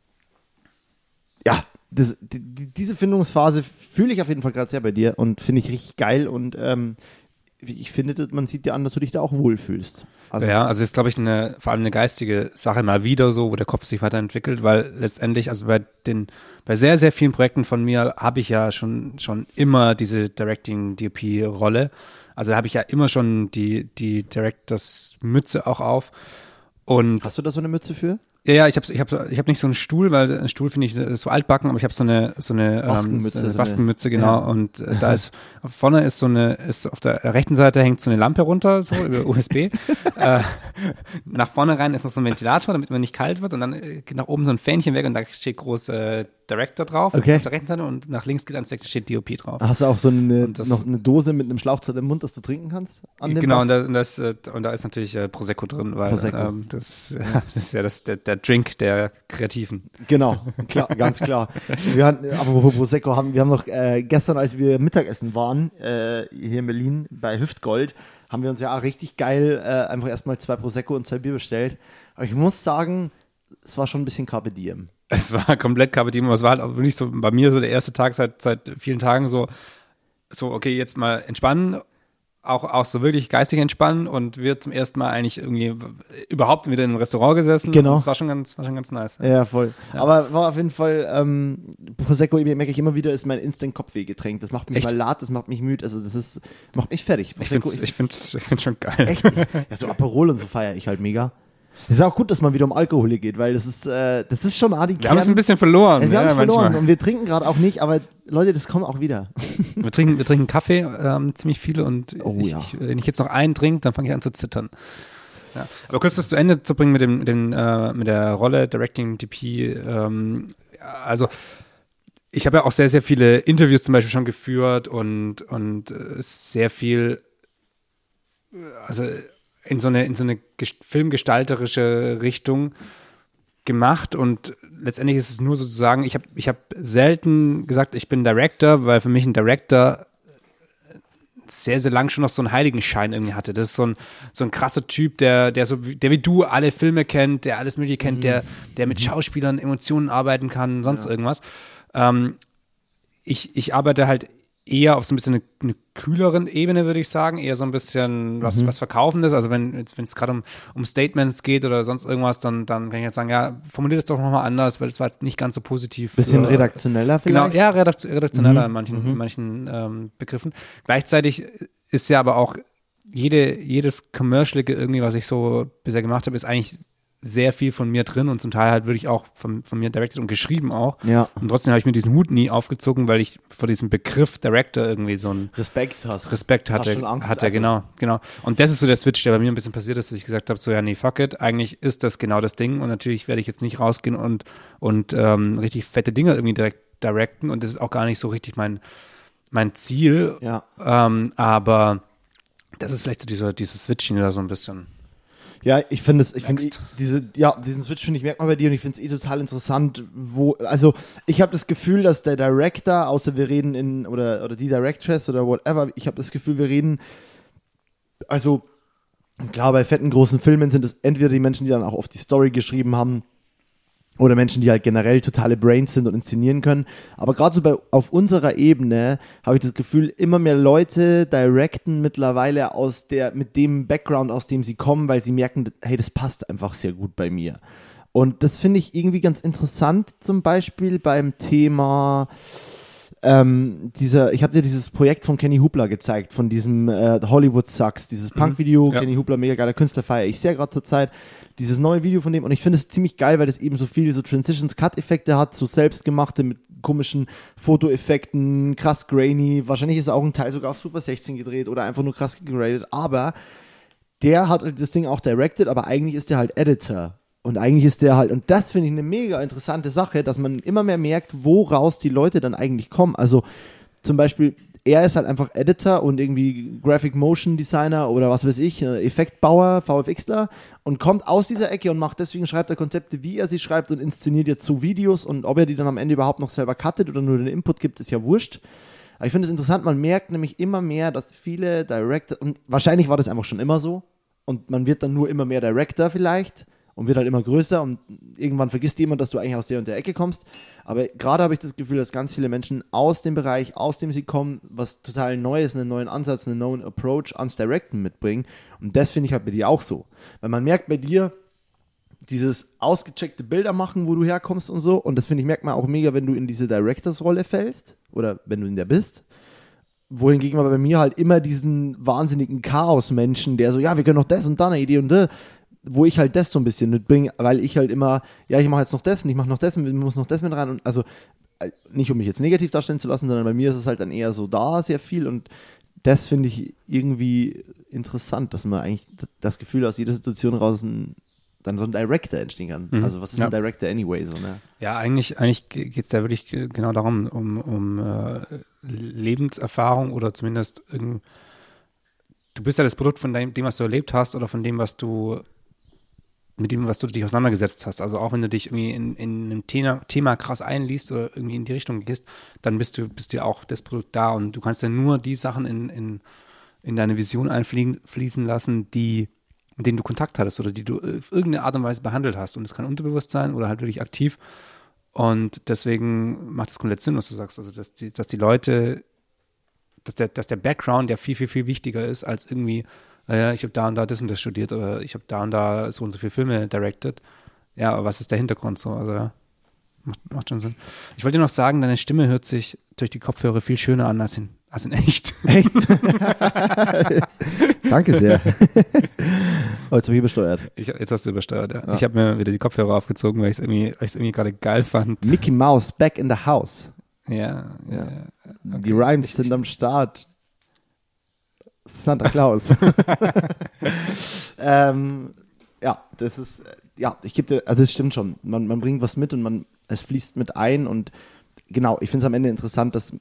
Ja, das, die, diese Findungsphase fühle ich auf jeden Fall gerade sehr bei dir und finde ich richtig geil und ähm, ich finde, man sieht dir an, dass du dich da auch wohlfühlst. Also, ja, also ist, glaube ich, eine, vor allem eine geistige Sache mal wieder so, wo der Kopf sich weiterentwickelt, weil letztendlich, also bei den, bei sehr, sehr vielen Projekten von mir habe ich ja schon, schon immer diese Directing-DP-Rolle. Also habe ich ja immer schon die, die Directors-Mütze auch auf. Und Hast du da so eine Mütze für? Ja, ja, ich habe ich hab, ich hab nicht so einen Stuhl, weil ein Stuhl finde ich so altbacken, aber ich habe so eine so eine Baskenmütze, ähm, so eine so eine- Baskenmütze genau Ja. und äh, da [laughs] ist vorne ist so eine ist auf der rechten Seite hängt so eine Lampe runter so über USB. [laughs] äh, nach vorne rein ist noch so ein Ventilator, damit man nicht kalt wird und dann äh, geht nach oben so ein Fähnchen weg und da steht groß äh, Director drauf Okay. auf der rechten Seite und nach links geht eins weg, da steht DOP drauf. Hast du auch so eine, das- noch eine Dose mit einem Schlauchzeit im Mund, das du trinken kannst? Genau, und da, und, da ist, äh, und da ist natürlich äh, Prosecco drin, weil Prosecco. Ähm, das, [laughs] das ist ja das, der, der Drink der Kreativen. Genau, klar, ganz klar. Wir hatten, aber Prosecco haben, wir haben noch äh, gestern, als wir Mittagessen waren, äh, hier in Berlin bei Hüftgold, haben wir uns ja richtig geil äh, einfach erstmal zwei Prosecco und zwei Bier bestellt. Aber ich muss sagen, es war schon ein bisschen Carpe Diem. Es war komplett Diem, aber es war halt auch wirklich so bei mir so der erste Tag seit, seit vielen Tagen so, so, okay, jetzt mal entspannen, auch, auch so wirklich geistig entspannen und wir zum ersten Mal eigentlich irgendwie überhaupt wieder in einem Restaurant gesessen. Genau. Es war schon ganz, war schon ganz nice. Ja, voll. Aber war auf jeden Fall, ähm, Prosecco, merke ich immer wieder, ist mein Instant-Kopfwehgetränk. Das macht mich Echt? mal lat, das macht mich müde, also das ist, macht mich fertig. Ich Prosecco, finde ich find's, ich find's schon geil. Echt? [laughs] Ja, so Aperol und so feiere ich halt mega. Es ist auch gut, dass man wieder um Alkohol geht, weil das ist, äh, das ist schon Adi Wir haben es ein bisschen verloren. wir haben ja, es verloren manchmal. und wir trinken gerade auch nicht, aber Leute, das kommt auch wieder. [laughs] Wir trinken, wir trinken Kaffee, ähm, ziemlich viele und Oh, ich, ja. ich, wenn ich jetzt noch einen trinke, dann fange ich an zu zittern. Ja. Aber kurz das zu Ende zu bringen mit dem, mit dem äh, mit der Rolle Directing DP. Ähm, also ich habe ja auch sehr, sehr viele Interviews zum Beispiel schon geführt und, und äh, sehr viel, äh, also in so eine, in so eine ges- filmgestalterische Richtung gemacht und letztendlich ist es nur sozusagen, ich habe ich hab selten gesagt, ich bin Director, weil für mich ein Director sehr, sehr lang schon noch so einen Heiligenschein irgendwie hatte. Das ist so ein, so ein krasser Typ, der, der so, wie- der wie du alle Filme kennt, der alles Mögliche kennt, der, der mit Schauspielern, Emotionen arbeiten kann, sonst irgendwas. Ähm, ich, ich arbeite halt eher auf so ein bisschen eine, eine kühleren Ebene, würde ich sagen, eher so ein bisschen was, mhm. was Verkaufendes. Also wenn wenn es gerade um, um Statements geht oder sonst irgendwas, dann, dann kann ich jetzt sagen, ja, formuliert es doch nochmal anders, weil es war jetzt nicht ganz so positiv. Bisschen für, redaktioneller vielleicht? Genau, ja, redaktioneller mhm. in manchen, mhm. in manchen ähm, Begriffen. Gleichzeitig ist ja aber auch jede, jedes Commercial irgendwie, was ich so bisher gemacht habe, ist eigentlich sehr viel von mir drin und zum Teil halt wirklich auch von, von mir directed und geschrieben auch. Ja. Und trotzdem habe ich mir diesen Hut nie aufgezogen, weil ich vor diesem Begriff Director irgendwie so ein Respekt hast. Respekt hatte. Hast schon Angst, hatte, also. genau, genau. Und das ist so der Switch, der bei mir ein bisschen passiert ist, dass ich gesagt habe, so ja, nee, fuck it, eigentlich ist das genau das Ding und natürlich werde ich jetzt nicht rausgehen und, und ähm, richtig fette Dinge irgendwie direkt directen und das ist auch gar nicht so richtig mein, mein Ziel. Ja. Ähm, aber das ist vielleicht so dieser, dieses Switching da so ein bisschen. Ja, ich finde es, ich finde diese, ja, diesen Switch finde ich merkt man bei dir und ich finde es eh total interessant, wo, also ich habe das Gefühl, dass der Director, außer wir reden in, oder, oder die Directress oder whatever, ich habe das Gefühl, wir reden, also klar, bei fetten großen Filmen sind es entweder die Menschen, die dann auch oft die Story geschrieben haben, oder Menschen, die halt generell totale Brains sind und inszenieren können. Aber gerade so bei, auf unserer Ebene habe ich das Gefühl, immer mehr Leute directen mittlerweile aus der, mit dem Background, aus dem sie kommen, weil sie merken, hey, das passt einfach sehr gut bei mir. Und das finde ich irgendwie ganz interessant, zum Beispiel beim Thema ähm, dieser, ich habe dir dieses Projekt von Kenny Hoopla gezeigt, von diesem äh, Hollywood Sucks, dieses mhm. Punk-Video, ja. Kenny Hoopla, mega geiler Künstler, feiere ich sehr gerade zur Zeit. Dieses neue Video von dem und ich finde es ziemlich geil, weil das eben so viele so Transitions Cut Effekte hat, so selbstgemachte mit komischen Fotoeffekten, krass grainy, wahrscheinlich ist auch ein Teil sogar auf Super 16 gedreht oder einfach nur krass gegradet, aber der hat das Ding auch directed, aber eigentlich ist der halt Editor und eigentlich ist der halt, und das finde ich eine mega interessante Sache, dass man immer mehr merkt, woraus die Leute dann eigentlich kommen. Also zum Beispiel, er ist halt einfach Editor und irgendwie Graphic Motion Designer oder was weiß ich, äh, Effektbauer, VFXler und kommt aus dieser Ecke und macht deswegen schreibt er Konzepte, wie er sie schreibt und inszeniert jetzt so Videos und ob er die dann am Ende überhaupt noch selber cuttet oder nur den Input gibt, ist ja wurscht. Aber ich finde es interessant, man merkt nämlich immer mehr, dass viele Director, und wahrscheinlich war das einfach schon immer so, und man wird dann nur immer mehr Director vielleicht, und wird halt immer größer und irgendwann vergisst jemand, dass du eigentlich aus der und der Ecke kommst. Aber gerade habe ich das Gefühl, dass ganz viele Menschen aus dem Bereich, aus dem sie kommen, was total Neues, einen neuen Ansatz, einen neuen Approach ans Directen mitbringen. Und das finde ich halt bei dir auch so. Weil man merkt bei dir, dieses ausgecheckte Bilder machen, wo du herkommst und so. Und das finde ich, merkt man auch mega, wenn du in diese Directors-Rolle fällst oder wenn du in der bist. Wohingegen man bei mir halt immer diesen wahnsinnigen Chaos-Menschen, der so, ja, wir können noch das und da eine Idee und da wo ich halt das so ein bisschen mitbringe, weil ich halt immer, ja, ich mache jetzt noch das und ich mache noch das und muss noch das mit rein. Und also äh, nicht um mich jetzt negativ darstellen zu lassen, sondern bei mir ist es halt dann eher so da sehr viel und das finde ich irgendwie interessant, dass man eigentlich das Gefühl aus jeder Situation raus ein, dann so ein Director entstehen kann. Mhm. Also was ist ja. ein Director anyway so, ne? Ja, eigentlich, eigentlich geht es da wirklich genau darum, um, um äh, Lebenserfahrung oder zumindest irgend, du bist ja das Produkt von dem, was du erlebt hast oder von dem, was du mit dem, was du dich auseinandergesetzt hast. Also auch wenn du dich irgendwie in, in einem Thema, Thema krass einliest oder irgendwie in die Richtung gehst, dann bist du, bist du auch das Produkt da und du kannst ja nur die Sachen in, in, in deine Vision einfließen lassen, die, mit denen du Kontakt hattest oder die du auf irgendeine Art und Weise behandelt hast. Und es kann unterbewusst sein oder halt wirklich aktiv. Und deswegen macht es komplett Sinn, was du sagst. Also, dass die, dass die Leute, dass der, dass der Background ja viel, viel, viel wichtiger ist als irgendwie naja, ich habe da und da das und das studiert oder ich habe da und da so und so viele Filme directed. Ja, aber was ist der Hintergrund so? Also ja, macht, macht schon Sinn. Ich wollte dir noch sagen, deine Stimme hört sich durch die Kopfhörer viel schöner an als in, als in echt. Echt? [laughs] Danke sehr. oh, jetzt habe ich übersteuert. Ich, jetzt hast du übersteuert, ja. ja. Ich habe mir wieder die Kopfhörer aufgezogen, weil ich es irgendwie, irgendwie gerade geil fand. Mickey Mouse back in the house. Ja, ja. ja. Okay. Die Rhymes sind am Start. Santa Claus. [laughs] ähm, ja, das ist, ja, ich gebe dir, also es stimmt schon. Man, man bringt was mit und man, es fließt mit ein und genau, ich finde es am Ende interessant, dass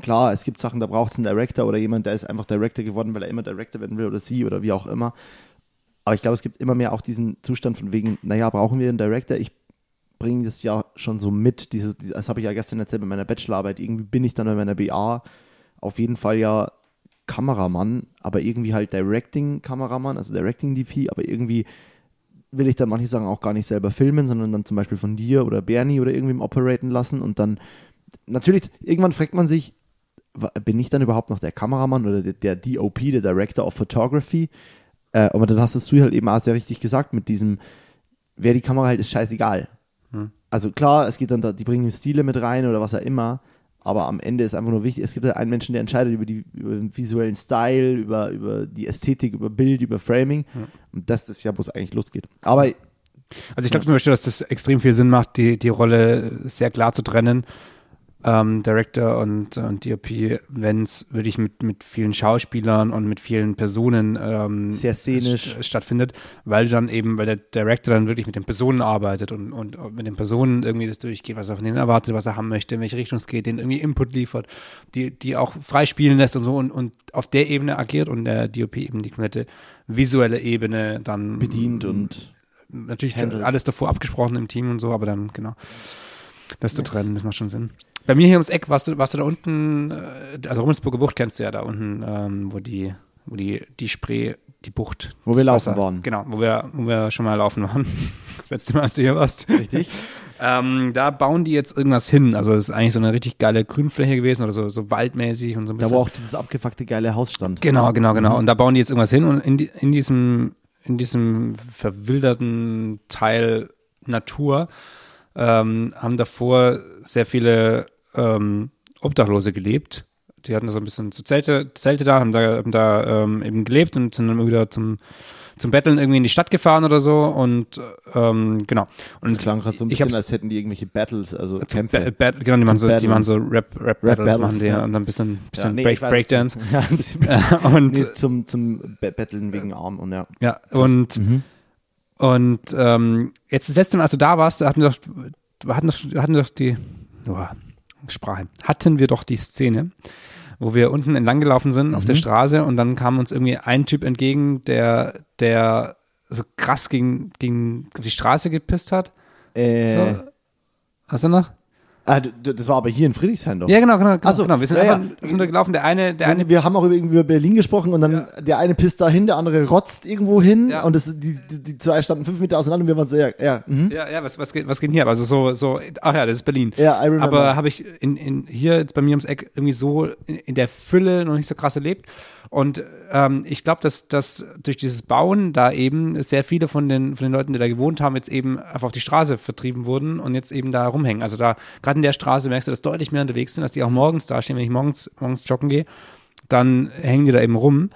klar, es gibt Sachen, da braucht es einen Director oder jemand, der ist einfach Director geworden, weil er immer Director werden will oder sie oder wie auch immer. Aber ich glaube, es gibt immer mehr auch diesen Zustand von wegen, naja, brauchen wir einen Director? Ich bringe das ja schon so mit. Dieses, das habe ich ja gestern erzählt bei meiner Bachelorarbeit. Irgendwie bin ich dann bei meiner BA auf jeden Fall ja Kameramann, aber irgendwie halt Directing-Kameramann, also Directing-DP, aber irgendwie will ich dann manche Sachen auch gar nicht selber filmen, sondern dann zum Beispiel von dir oder Bernie oder irgendwem operaten lassen und dann natürlich, irgendwann fragt man sich, bin ich dann überhaupt noch der Kameramann oder der, der DOP, der Director of Photography? Äh, aber dann hast du halt eben auch sehr richtig gesagt mit diesem, wer die Kamera hält, ist scheißegal. Hm. Also klar, es geht dann da, die bringen Stile mit rein oder was auch immer, aber am Ende ist einfach nur wichtig, es gibt einen Menschen, der entscheidet über, die, über den visuellen Style, über, über die Ästhetik, über Bild, über Framing. Hm. Und das ist ja, wo es eigentlich losgeht. Aber also ich glaube zum Beispiel, dass das extrem viel Sinn macht, die, die Rolle sehr klar zu trennen ähm, Director und, und DOP, wenn es wirklich mit, mit vielen Schauspielern und mit vielen Personen ähm, sehr szenisch st stattfindet, weil dann eben, weil der Director dann wirklich mit den Personen arbeitet und, und, und mit den Personen irgendwie das durchgeht, was er von denen erwartet, was er haben möchte, in welche Richtung es geht, denen irgendwie Input liefert, die, die auch freispielen lässt und so und, und auf der Ebene agiert und der DOP eben die komplette visuelle Ebene dann bedient und natürlich handelt. alles davor abgesprochen im Team und so, aber dann genau das zu trennen, das macht schon Sinn. Bei mir hier ums Eck, warst du, warst du da unten, äh, also Rummelsburger Bucht kennst du ja da unten, ähm, wo die, wo die, die Spree, die Bucht. Wo wir laufen Wasser, waren. Genau, wo wir, wo wir schon mal laufen waren. [laughs] Das letzte Mal, als du hier warst. Richtig. [laughs] ähm, da bauen die jetzt irgendwas hin. Also es ist eigentlich so eine richtig geile Grünfläche gewesen oder so, so waldmäßig und so ein bisschen. Da wo auch dieses abgefuckte geile Haus stand. Genau, genau, genau. Mhm. Und da bauen die jetzt irgendwas hin und in, die, in diesem, in diesem verwilderten Teil Natur ähm, haben davor sehr viele ähm, Obdachlose gelebt. Die hatten so ein bisschen so Zelte, Zelte da, haben da, haben da ähm, eben gelebt und sind dann wieder zum, zum Betteln irgendwie in die Stadt gefahren oder so und ähm, genau. Und das klang gerade so ein bisschen, als hätten die irgendwelche Battles, also Kämpfe. Ba genau, die machen, so, die machen so Rap, Rap, Rap Battles, Battles machen die ja. und dann ein bisschen, bisschen ja, nee, Break, Breakdance. [laughs] Ja, ein bisschen [laughs] und nee, zum, zum Battlen wegen Arm und ja. Ja, und, mhm. Und ähm, jetzt das letzte Mal, als du da warst, hatten wir doch, hatten doch, hatten doch die, oh, Sprache, hatten wir doch die Szene, wo wir unten entlang gelaufen sind mhm. auf der mhm. Straße und dann kam uns irgendwie ein Typ entgegen, der, der so krass gegen, gegen die Straße gepisst hat. Äh. So. Hast du noch? Ah, das war aber hier in Friedrichshain doch. Ja, genau, genau. genau, so, genau. Wir sind ja, einfach ja. runtergelaufen. Der eine, der eine. Wir haben auch über Berlin gesprochen und dann ja. der eine pisst da hin, der andere rotzt irgendwo hin ja. und das, die, die, die, zwei standen fünf Meter auseinander und wir waren so, ja, ja. Mhm. Ja, ja, was, was, geht, was geht hier? Also so, so, ach ja, das ist Berlin. Ja, I remember. Aber habe ich in, in, hier jetzt bei mir ums Eck irgendwie so in, in der Fülle noch nicht so krass erlebt. Und ähm, ich glaube, dass, dass durch dieses Bauen da eben sehr viele von den, von den Leuten, die da gewohnt haben, jetzt eben einfach auf die Straße vertrieben wurden und jetzt eben da rumhängen. Also da, gerade in der Straße merkst du, dass deutlich mehr unterwegs sind, dass die auch morgens da stehen, wenn ich morgens, morgens joggen gehe, dann hängen die da eben rum.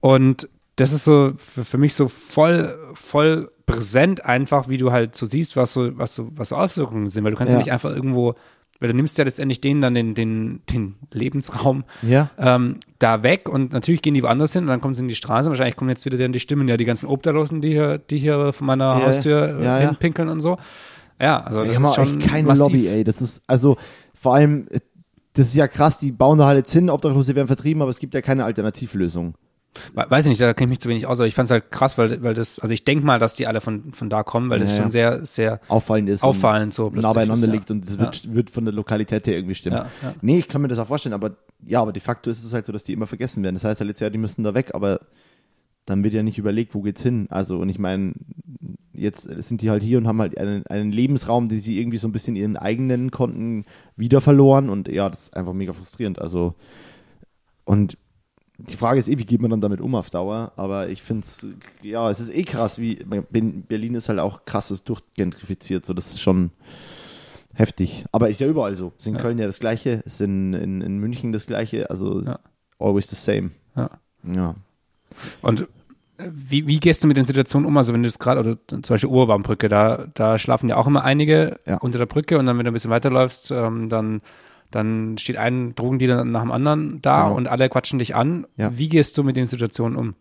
Und das ist so für, für mich so voll, voll präsent einfach, wie du halt so siehst, was so, was so, was so Auswirkungen sind, weil du kannst ja, ja nicht einfach irgendwo weil du nimmst ja letztendlich denen dann den, den, den Lebensraum ja. ähm, da weg und natürlich gehen die woanders hin und dann kommen sie in die Straße. Wahrscheinlich kommen jetzt wieder dann die Stimmen, ja, die ganzen Obdachlosen, die hier, die hier von meiner ja, Haustür ja, hinpinkeln und so. Ja, also das ist schon keine massiv. Lobby, ey. Das ist, also vor allem, das ist ja krass, die bauen da halt jetzt hin, Obdachlose werden vertrieben, aber es gibt ja keine Alternativlösung. Weiß ich nicht, da kenne ich mich zu wenig aus, aber ich fand es halt krass, weil, weil das, also ich denke mal, dass die alle von, von da kommen, weil das schon sehr, sehr auffallend ist. Auffallend so. Nah beieinander liegt und das wird, ja. wird von der Lokalität her irgendwie stimmen. Ja, ja. Nee, ich kann mir das auch vorstellen, aber ja, aber de facto ist es halt so, dass die immer vergessen werden. Das heißt halt jetzt ja, die müssen da weg, aber dann wird ja nicht überlegt, wo geht's hin. Also, und ich meine, jetzt sind die halt hier und haben halt einen, einen Lebensraum, den sie irgendwie so ein bisschen ihren eigenen konnten, wieder verloren und ja, das ist einfach mega frustrierend. Also, und die Frage ist eh, wie geht man dann damit um auf Dauer? Aber ich finde es, ja, es ist eh krass, wie Berlin ist halt auch krasses durchgentrifiziert. So, das ist schon heftig. Aber ist ja überall so. Ist in ja. Köln ja das Gleiche, ist in, in, in München das Gleiche. Also ja. always the same. Ja. ja. Und äh, wie, wie gehst du mit den Situationen um? Also wenn du das gerade, oder zum Beispiel Urbahnbrücke, da, da schlafen ja auch immer einige unter der Brücke und dann, wenn du ein bisschen weiterläufst, ähm, dann dann steht ein Drogendealer nach dem anderen da genau. und alle quatschen dich an. Ja. Wie gehst du mit den Situationen um?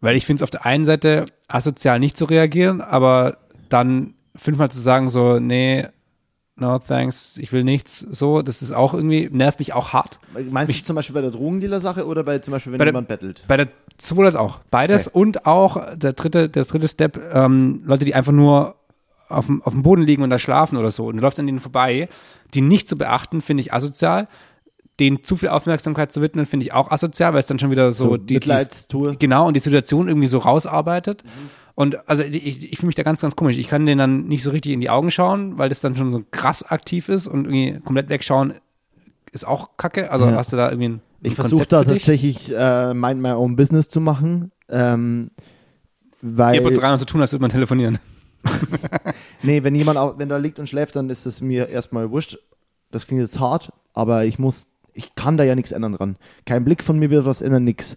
Weil ich finde es auf der einen Seite asozial nicht zu reagieren, aber dann fünfmal zu sagen so, nee, no thanks, ich will nichts, so, das ist auch irgendwie, nervt mich auch hart. Meinst mich, du zum Beispiel bei der Drogendealer-Sache oder bei zum Beispiel, wenn jemand bettelt? Bei der, sowohl als auch. Beides okay. und auch der dritte, der dritte Step, ähm, Leute, die einfach nur auf dem, auf dem Boden liegen und da schlafen oder so und du läufst an denen vorbei, die nicht zu beachten, finde ich asozial. Denen zu viel Aufmerksamkeit zu widmen, finde ich auch asozial, weil es dann schon wieder so, so die, die, genau und die Situation irgendwie so rausarbeitet. Mhm. Und also ich, ich fühle mich da ganz, ganz komisch. Ich kann denen dann nicht so richtig in die Augen schauen, weil das dann schon so krass aktiv ist und irgendwie komplett wegschauen ist auch kacke? Also Ja. hast du da irgendwie ein, ein Ich versuche da tatsächlich äh, Mind My Own Business zu machen. Ähm, weil, Hier putzt rein und zu tun, als würde man telefonieren. Nee, wenn jemand, au- wenn da liegt und schläft, dann ist es mir erstmal wurscht. Das klingt jetzt hart, aber ich muss, ich kann da ja nichts ändern dran. Kein Blick von mir wird was ändern, nix.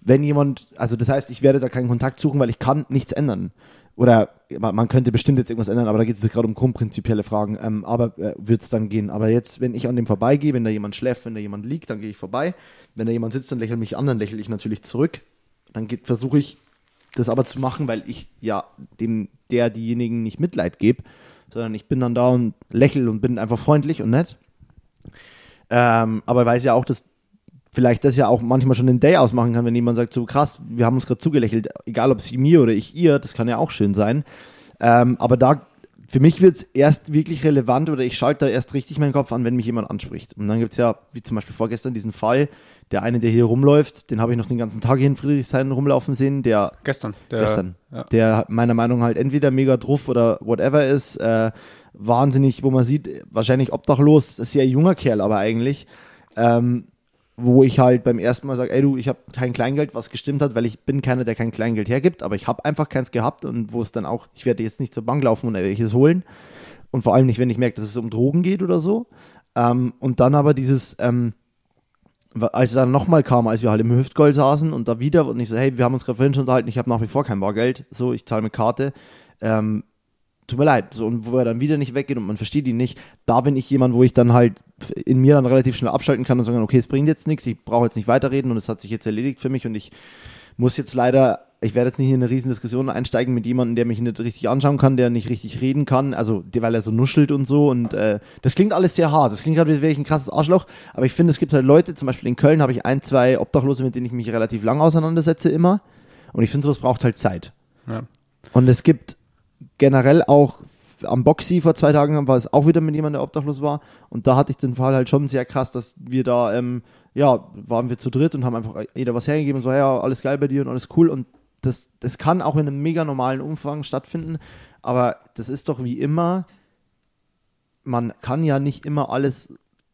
Wenn jemand, also das heißt, ich werde da keinen Kontakt suchen, weil ich kann nichts ändern. Oder man könnte bestimmt jetzt irgendwas ändern, aber da geht es gerade um grundprinzipielle Fragen. Ähm, aber äh, wird es dann gehen. Aber jetzt, wenn ich an dem vorbeigehe, wenn da jemand schläft, wenn da jemand liegt, dann gehe ich vorbei. Wenn da jemand sitzt und lächelt mich an, dann lächle ich natürlich zurück. Dann versuche ich das aber zu machen, weil ich ja dem, der, diejenigen nicht Mitleid gebe, sondern ich bin dann da und lächle und bin einfach freundlich und nett. Ähm, aber weiß ja auch, dass vielleicht das ja auch manchmal schon den Day ausmachen kann, wenn jemand sagt, so krass, wir haben uns gerade zugelächelt, egal ob sie mir oder ich ihr, das kann ja auch schön sein. Ähm, aber da, für mich wird es erst wirklich relevant oder ich schalte da erst richtig meinen Kopf an, wenn mich jemand anspricht. Und dann gibt es ja, wie zum Beispiel vorgestern, diesen Fall, der eine, der hier rumläuft, den habe ich noch den ganzen Tag hier in Friedrichshain rumlaufen sehen, der Gestern. Der, gestern, Ja. der meiner Meinung nach halt entweder mega druff oder whatever ist, äh, wahnsinnig, wo man sieht, wahrscheinlich obdachlos, sehr junger Kerl aber eigentlich, ähm, wo ich halt beim ersten Mal sage, ey du, ich habe kein Kleingeld, was gestimmt hat, weil ich bin keiner, der kein Kleingeld hergibt, aber ich habe einfach keins gehabt und wo es dann auch, ich werde jetzt nicht zur Bank laufen und welches holen und vor allem nicht, wenn ich merke, dass es um Drogen geht oder so. Ähm, und dann aber dieses, ähm, als er dann nochmal kam, als wir halt im Hüftgold saßen und da wieder und ich so, hey, wir haben uns gerade vorhin schon unterhalten, ich habe nach wie vor kein Bargeld, so, ich zahle mit Karte, ähm, tut mir leid, so, und wo er dann wieder nicht weggeht und man versteht ihn nicht, da bin ich jemand, wo ich dann halt in mir dann relativ schnell abschalten kann und sagen, okay, es bringt jetzt nichts, ich brauche jetzt nicht weiterreden und es hat sich jetzt erledigt für mich und ich muss jetzt leider, ich werde jetzt nicht in eine riesen Diskussion einsteigen mit jemandem, der mich nicht richtig anschauen kann, der nicht richtig reden kann, also weil er so nuschelt und so und äh, das klingt alles sehr hart, das klingt gerade, wie wäre ich ein krasses Arschloch, aber ich finde, es gibt halt Leute, zum Beispiel in Köln habe ich ein, zwei Obdachlose, mit denen ich mich relativ lang auseinandersetze immer und ich finde, sowas braucht halt Zeit. Ja. Und es gibt generell auch am Boxy vor zwei Tagen war es auch wieder mit jemandem, der obdachlos war. Und da hatte ich den Fall halt schon sehr krass, dass wir da, ähm, ja, waren wir zu dritt und haben einfach jeder was hergegeben und so, ja, alles geil bei dir und alles cool. Und das, das kann auch in einem mega normalen Umfang stattfinden. Aber das ist doch wie immer, man kann ja nicht immer alles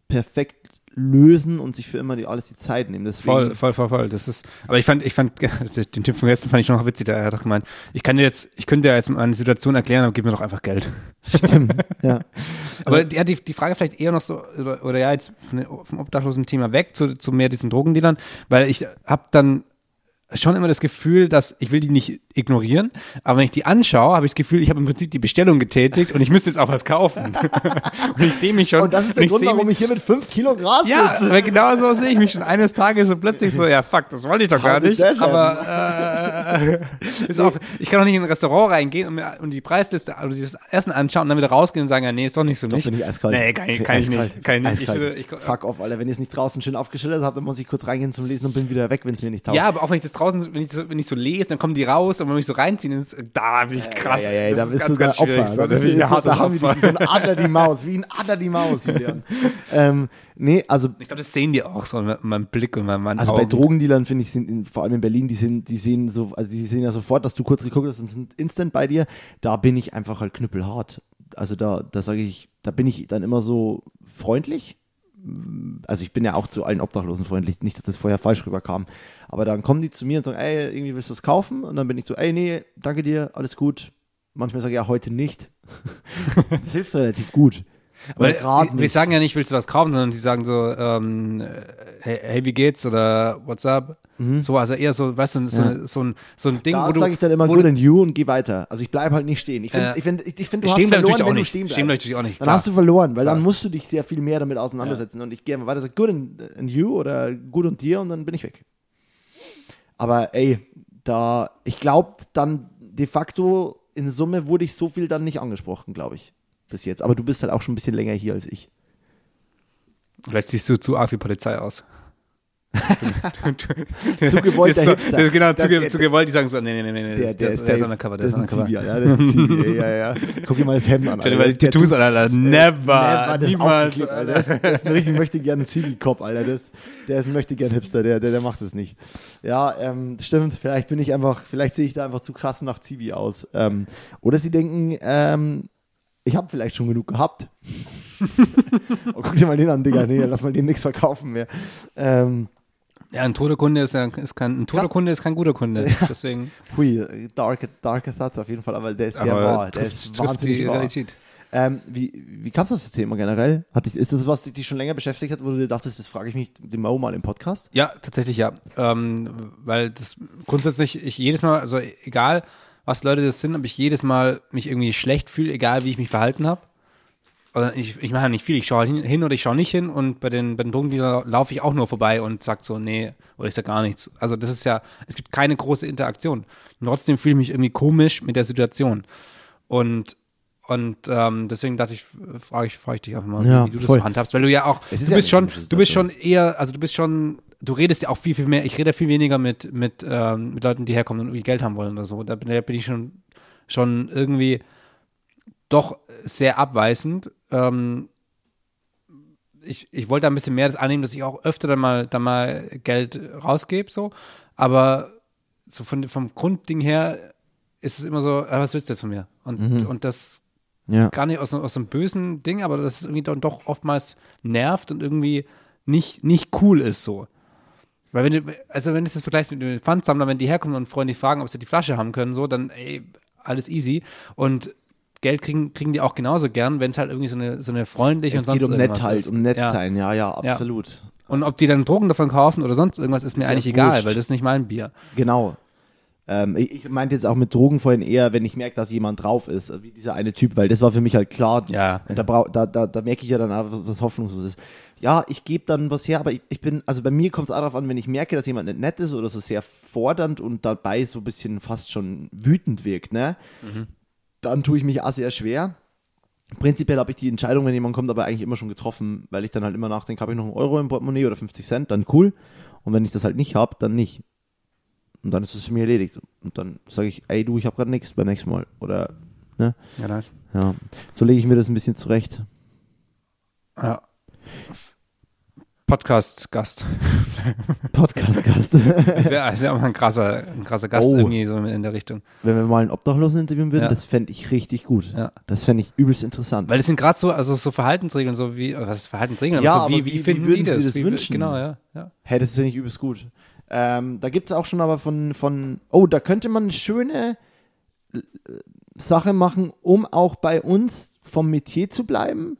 perfekt lösen und sich für immer die, alles die Zeit nehmen. Deswegen, Voll, voll, voll, voll. Das ist, aber ich fand, ich fand, [laughs] den Tipp von gestern fand ich schon noch witzig. Da hat er doch gemeint, ich kann dir jetzt, ich könnte dir jetzt meine Situation erklären, aber gib mir doch einfach Geld. [laughs] Stimmt, ja. [laughs] Aber ja, die, die Frage vielleicht eher noch so, oder, oder ja, jetzt vom obdachlosen Thema weg zu, zu mehr diesen Drogendealern, weil ich habe dann schon immer das Gefühl, dass ich will die nicht ignorieren, aber wenn ich die anschaue, habe ich das Gefühl, ich habe im Prinzip die Bestellung getätigt und ich müsste jetzt auch was kaufen. [laughs] und ich sehe mich schon. Und das ist der Grund, warum ich hier mit fünf Kilo Gras ja, sitze. aber genau so sehe ich mich schon eines Tages so plötzlich so, ja fuck, das wollte ich doch gar did nicht. Aber äh, [laughs] ist auch, ich kann auch nicht in ein Restaurant reingehen und mir und die Preisliste, also dieses Essen anschauen und dann wieder rausgehen und sagen, ja nee, ist doch nicht für mich. bin ich eiskalt. Nee, kann ich, kann ich nicht. Kann ich nicht. Ich ich, Fuck off, Alter. Wenn ihr es nicht draußen schön aufgeschildert habt, dann muss ich kurz reingehen zum Lesen und bin wieder weg, wenn es mir nicht taugt. ja, aber auch wenn ich das draußen, wenn ich so, wenn ich so lese, dann kommen die raus und wenn mich so reinziehen, ist, da bin ich krass. Ja, ja, ja, das da ist ganz, ganz schwierig. So. Da, bist du ich so, da haben Opfer. die, so ein Adler die Maus, wie ein Adler die Maus. [laughs] Ähm, nee, also, Ich glaube, das sehen die auch so in meinem Blick und in meinen also Augen. bei Drogendealern finde ich, sind in, vor allem in Berlin, die, sind, die sehen so, also die sehen ja sofort, dass du kurz geguckt hast und sind instant bei dir. Da bin ich einfach halt knüppelhart. Also da, da sage ich, da bin ich dann immer so freundlich. Also ich bin ja auch zu allen Obdachlosen freundlich, nicht, dass das vorher falsch rüberkam. Aber dann kommen die zu mir und sagen, ey, irgendwie willst du was kaufen? Und dann bin ich so, ey, nee, danke dir, alles gut. Manchmal sage ich ja, heute nicht. [laughs] das hilft relativ gut. Aber die nicht. sagen ja nicht, willst du was kaufen, sondern die sagen so, ähm, hey, hey, wie geht's oder what's up? So, also eher so, weißt du, so, Mhm. Ja. so, ein, so ein Ding, Da wo du. sage ich dann immer good and you und geh weiter. Also ich bleibe halt nicht stehen. Ich finde, Ja. ich find, ich, find, du hast verloren, natürlich auch wenn du nicht. stehen bleibst. Stehen natürlich auch nicht, Dann klar. hast du verloren, weil dann Klar. musst du dich sehr viel mehr damit auseinandersetzen. Und ich gehe immer weiter, sage good and, and you oder good und dir und dann bin ich weg. Aber ey, da, ich glaube dann de facto in Summe wurde ich so viel dann nicht angesprochen, glaube ich, bis jetzt. Aber du bist halt auch schon ein bisschen länger hier als ich. Vielleicht siehst du zu arg wie Polizei aus. [laughs] Zu gewollt Das ist der so, Hipster. Das genau, Der- zu, ge- der- zu gewollt, die sagen so, nee, nee, nee, nee, Der, das, der, das, ist der ist undercover, der das ist ein undercover. Zivi, Alter. Das ist ein Zivi, [laughs] ja, ja. Guck dir mal das Hemd an. Alter. die Tattoos Alter. Never, Never, das niemals. Alter. Das, das ist ein richtig möchte gerne Zivi-Cop, Alter. Das, der ist ein möchte gern Hipster, der, der, der macht es nicht. Ja, ähm, stimmt. Vielleicht bin ich einfach, vielleicht sehe ich da einfach zu krass nach Zivi aus. Ähm, oder sie denken, ähm, ich habe vielleicht schon genug gehabt. [laughs] oh, guck dir mal den an, Digga. Nee, lass mal dem nichts verkaufen mehr. Ähm, ja, ein toter Kunde ist, ja, ist kein, ein toter Kunde ist kein guter Kunde. [laughs] Deswegen. Hui, darker, darker Satz auf jeden Fall, aber der ist sehr wahr. Der ist wahnsinnig wahr. Realität. Ähm, wie wie kam es auf das Thema generell? Hat dich, ist das was dich schon länger beschäftigt hat, wo du dir dachtest, das frage ich mich den Mo mal im Podcast? Ja, tatsächlich ja. Ähm, weil das grundsätzlich, ich jedes Mal, also egal, was Leute das sind, ob ich jedes Mal mich irgendwie schlecht fühle, egal wie ich mich verhalten habe. Oder ich, ich mache ja nicht viel, ich schaue hin, hin oder ich schaue nicht hin und bei den, bei den Drogendealern laufe ich auch nur vorbei und sage so, nee, oder ich sage gar nichts. Also das ist ja, es gibt keine große Interaktion. Und trotzdem fühle ich mich irgendwie komisch mit der Situation. Und und ähm, deswegen dachte ich, frage ich, frage ich dich einfach mal, ja, wie, du das handhabst, weil du ja auch, du bist ja schon, du bist schon eher, also du bist schon, du redest ja auch viel, viel mehr, ich rede viel weniger mit, mit, ähm, mit Leuten, die herkommen und irgendwie Geld haben wollen oder so. Da bin, da bin ich schon, schon irgendwie doch sehr abweisend. Ähm, ich, ich wollte ein bisschen mehr das annehmen, dass ich auch öfter dann mal, dann mal Geld rausgebe, so. Aber so von, vom Grundding her ist es immer so, was willst du jetzt von mir? Und, mhm. und das ja. Gar nicht aus, aus einem bösen Ding, aber das irgendwie dann doch oftmals nervt und irgendwie nicht, nicht cool ist so. Weil wenn du, also wenn du das vergleichst mit dem Pfandsammler, wenn die herkommen und Freunde fragen, ob sie die Flasche haben können, so, dann ey, alles easy. Und Geld kriegen, kriegen die auch genauso gern, wenn es halt irgendwie so eine, so eine freundliche es und sonst geht um nett halt, um nett ja. sein, ja, ja, absolut. Ja. Und ob die dann Drogen davon kaufen oder sonst irgendwas, ist mir ist eigentlich egal, weil das ist nicht mein Bier. Genau. Ähm, ich, ich, meinte jetzt auch mit Drogen vorhin eher, wenn ich merke, dass jemand drauf ist, wie dieser eine Typ, weil das war für mich halt klar. Ja. Und da, da, da, da merke ich ja dann, was hoffnungslos ist. Ja, ich gebe dann was her, aber ich, ich bin, also bei mir kommt es auch darauf an, wenn ich merke, dass jemand nicht nett ist oder so sehr fordernd und dabei so ein bisschen fast schon wütend wirkt, ne? Mhm. Dann tue ich mich auch sehr schwer. Prinzipiell habe ich die Entscheidung, wenn jemand kommt, aber eigentlich immer schon getroffen, weil ich dann halt immer nachdenke, habe ich noch einen Euro im Portemonnaie oder 50 Cent, dann cool. Und wenn ich das halt nicht habe, dann nicht. Und dann ist es für mich erledigt. Und dann sage ich, ey du, ich habe gerade nichts beim nächsten Mal. Oder, ne? Ja, nice. Ja. So lege ich mir das ein bisschen zurecht. Ja. Podcast-Gast. [laughs] Podcast-Gast. das wäre wär auch mal ein krasser, ein krasser Gast oh. irgendwie so in der Richtung. Wenn wir mal einen Obdachlosen interviewen würden, ja. das fände ich richtig gut. Ja. Das fände ich übelst interessant. Weil das sind gerade so, also so Verhaltensregeln, so wie, was ist Verhaltensregeln? Ja, aber so, wie, wie, wie, finden wie die das? das wie, wünschen? Genau, ja. ja. Hey, das finde ich übelst gut. Ähm, da gibt es auch schon aber von, von, oh, da könnte man eine schöne äh, Sache machen, um auch bei uns vom Metier zu bleiben,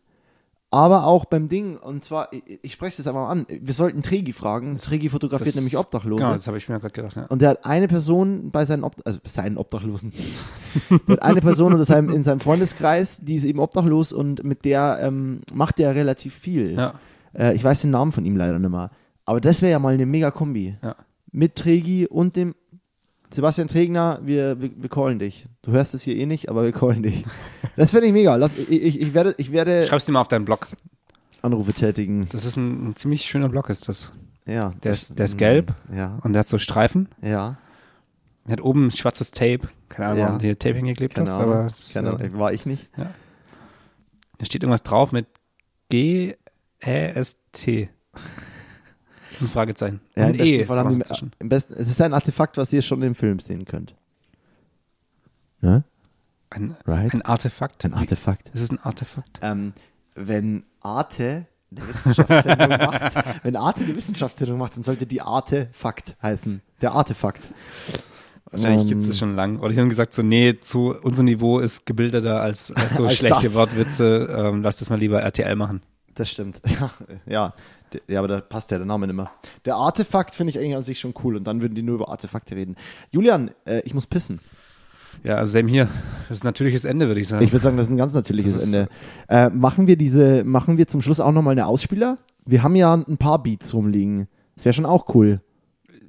aber auch beim Ding. Und zwar, ich, ich spreche es jetzt einfach mal an, wir sollten Tregi fragen. Tregi fotografiert das, nämlich Obdachlose. Genau, das habe ich mir gerade gedacht. Ja. Und der hat eine Person bei seinen, Ob also seinen Obdachlosen, [laughs] der hat eine Person in seinem, in seinem Freundeskreis, die ist eben obdachlos und mit der ähm, macht er relativ viel. Ja. Äh, ich weiß den Namen von ihm leider nicht mehr. Aber das wäre ja mal eine mega Kombi. Ja. Mit Tregi und dem Sebastian Tregner, wir, wir, wir callen dich. Du hörst es hier eh nicht, aber wir callen dich. [laughs] Das finde ich mega. Lass, ich, ich, ich, werde, ich werde. Schreib's dir mal auf deinen Blog. Anrufe tätigen. Das ist ein, ein ziemlich schöner Blog, ist das. Ja. Der ist, der ist gelb. Ja. Und der hat so Streifen. Ja. Er hat oben schwarzes Tape. Keine Ahnung, ja. warum du hier Tape hingeklebt Keine hast, Ahnung. aber. Das, Keine Ahnung. War ich nicht. Ja. Da steht irgendwas drauf mit G-E-S-T. Ein Fragezeichen. Ja, ein im besten E Fall haben die, im besten, es ist ein Artefakt, was ihr schon im Film sehen könnt. Ne? Ein, Right? ein Artefakt. Ein Artefakt. Es ist ein Artefakt. Ähm, wenn Arte eine Wissenschaftssendung [laughs] macht, wenn Arte eine Wissenschaftssendung macht, dann sollte die Artefakt heißen. Der Artefakt. Wahrscheinlich Ähm, gibt es das schon lang. Oder ich habe gesagt, so, nee, zu, unser Niveau ist gebildeter als, [laughs] als so Als schlechte das. Wortwitze. Ähm, lass das mal lieber RTL machen. Das stimmt. [laughs] Ja, ja. Ja, aber da passt ja der Name nicht mehr. Der Artefakt finde ich eigentlich an sich schon cool und dann würden die nur über Artefakte reden. Julian, äh, ich muss pissen. Ja, also same hier. Das ist ein natürliches Ende, würde ich sagen. Ich würde sagen, das ist ein ganz natürliches Das ist- Ende. Äh, machen wir diese, machen wir zum Schluss auch nochmal eine Ausspieler? Wir haben ja ein paar Beats rumliegen. Das wäre schon auch cool.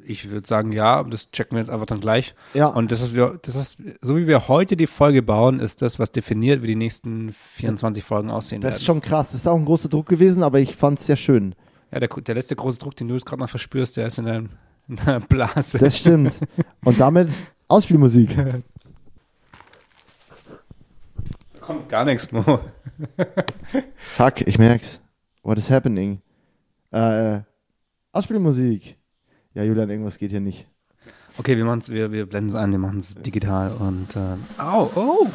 Ich würde sagen, ja, das checken wir jetzt einfach dann gleich. Ja. Und das, was wir, das ist, so wie wir heute die Folge bauen, ist das, was definiert, wie die nächsten 24 Folgen aussehen Das ist werden. schon krass. Das ist auch ein großer Druck gewesen, aber ich fand es sehr schön. Ja, der, der letzte große Druck, den du jetzt gerade noch verspürst, der ist in deinem, in deiner Blase. Das stimmt. und damit Ausspielmusik. kommt gar nichts, Mo. Fuck, ich merk's. What is happening? Äh, Ausspielmusik. Ja, Julian, irgendwas geht hier nicht. Okay, wir, machen's, wir, wir blenden es ein, wir machen es digital und äh, au, oh,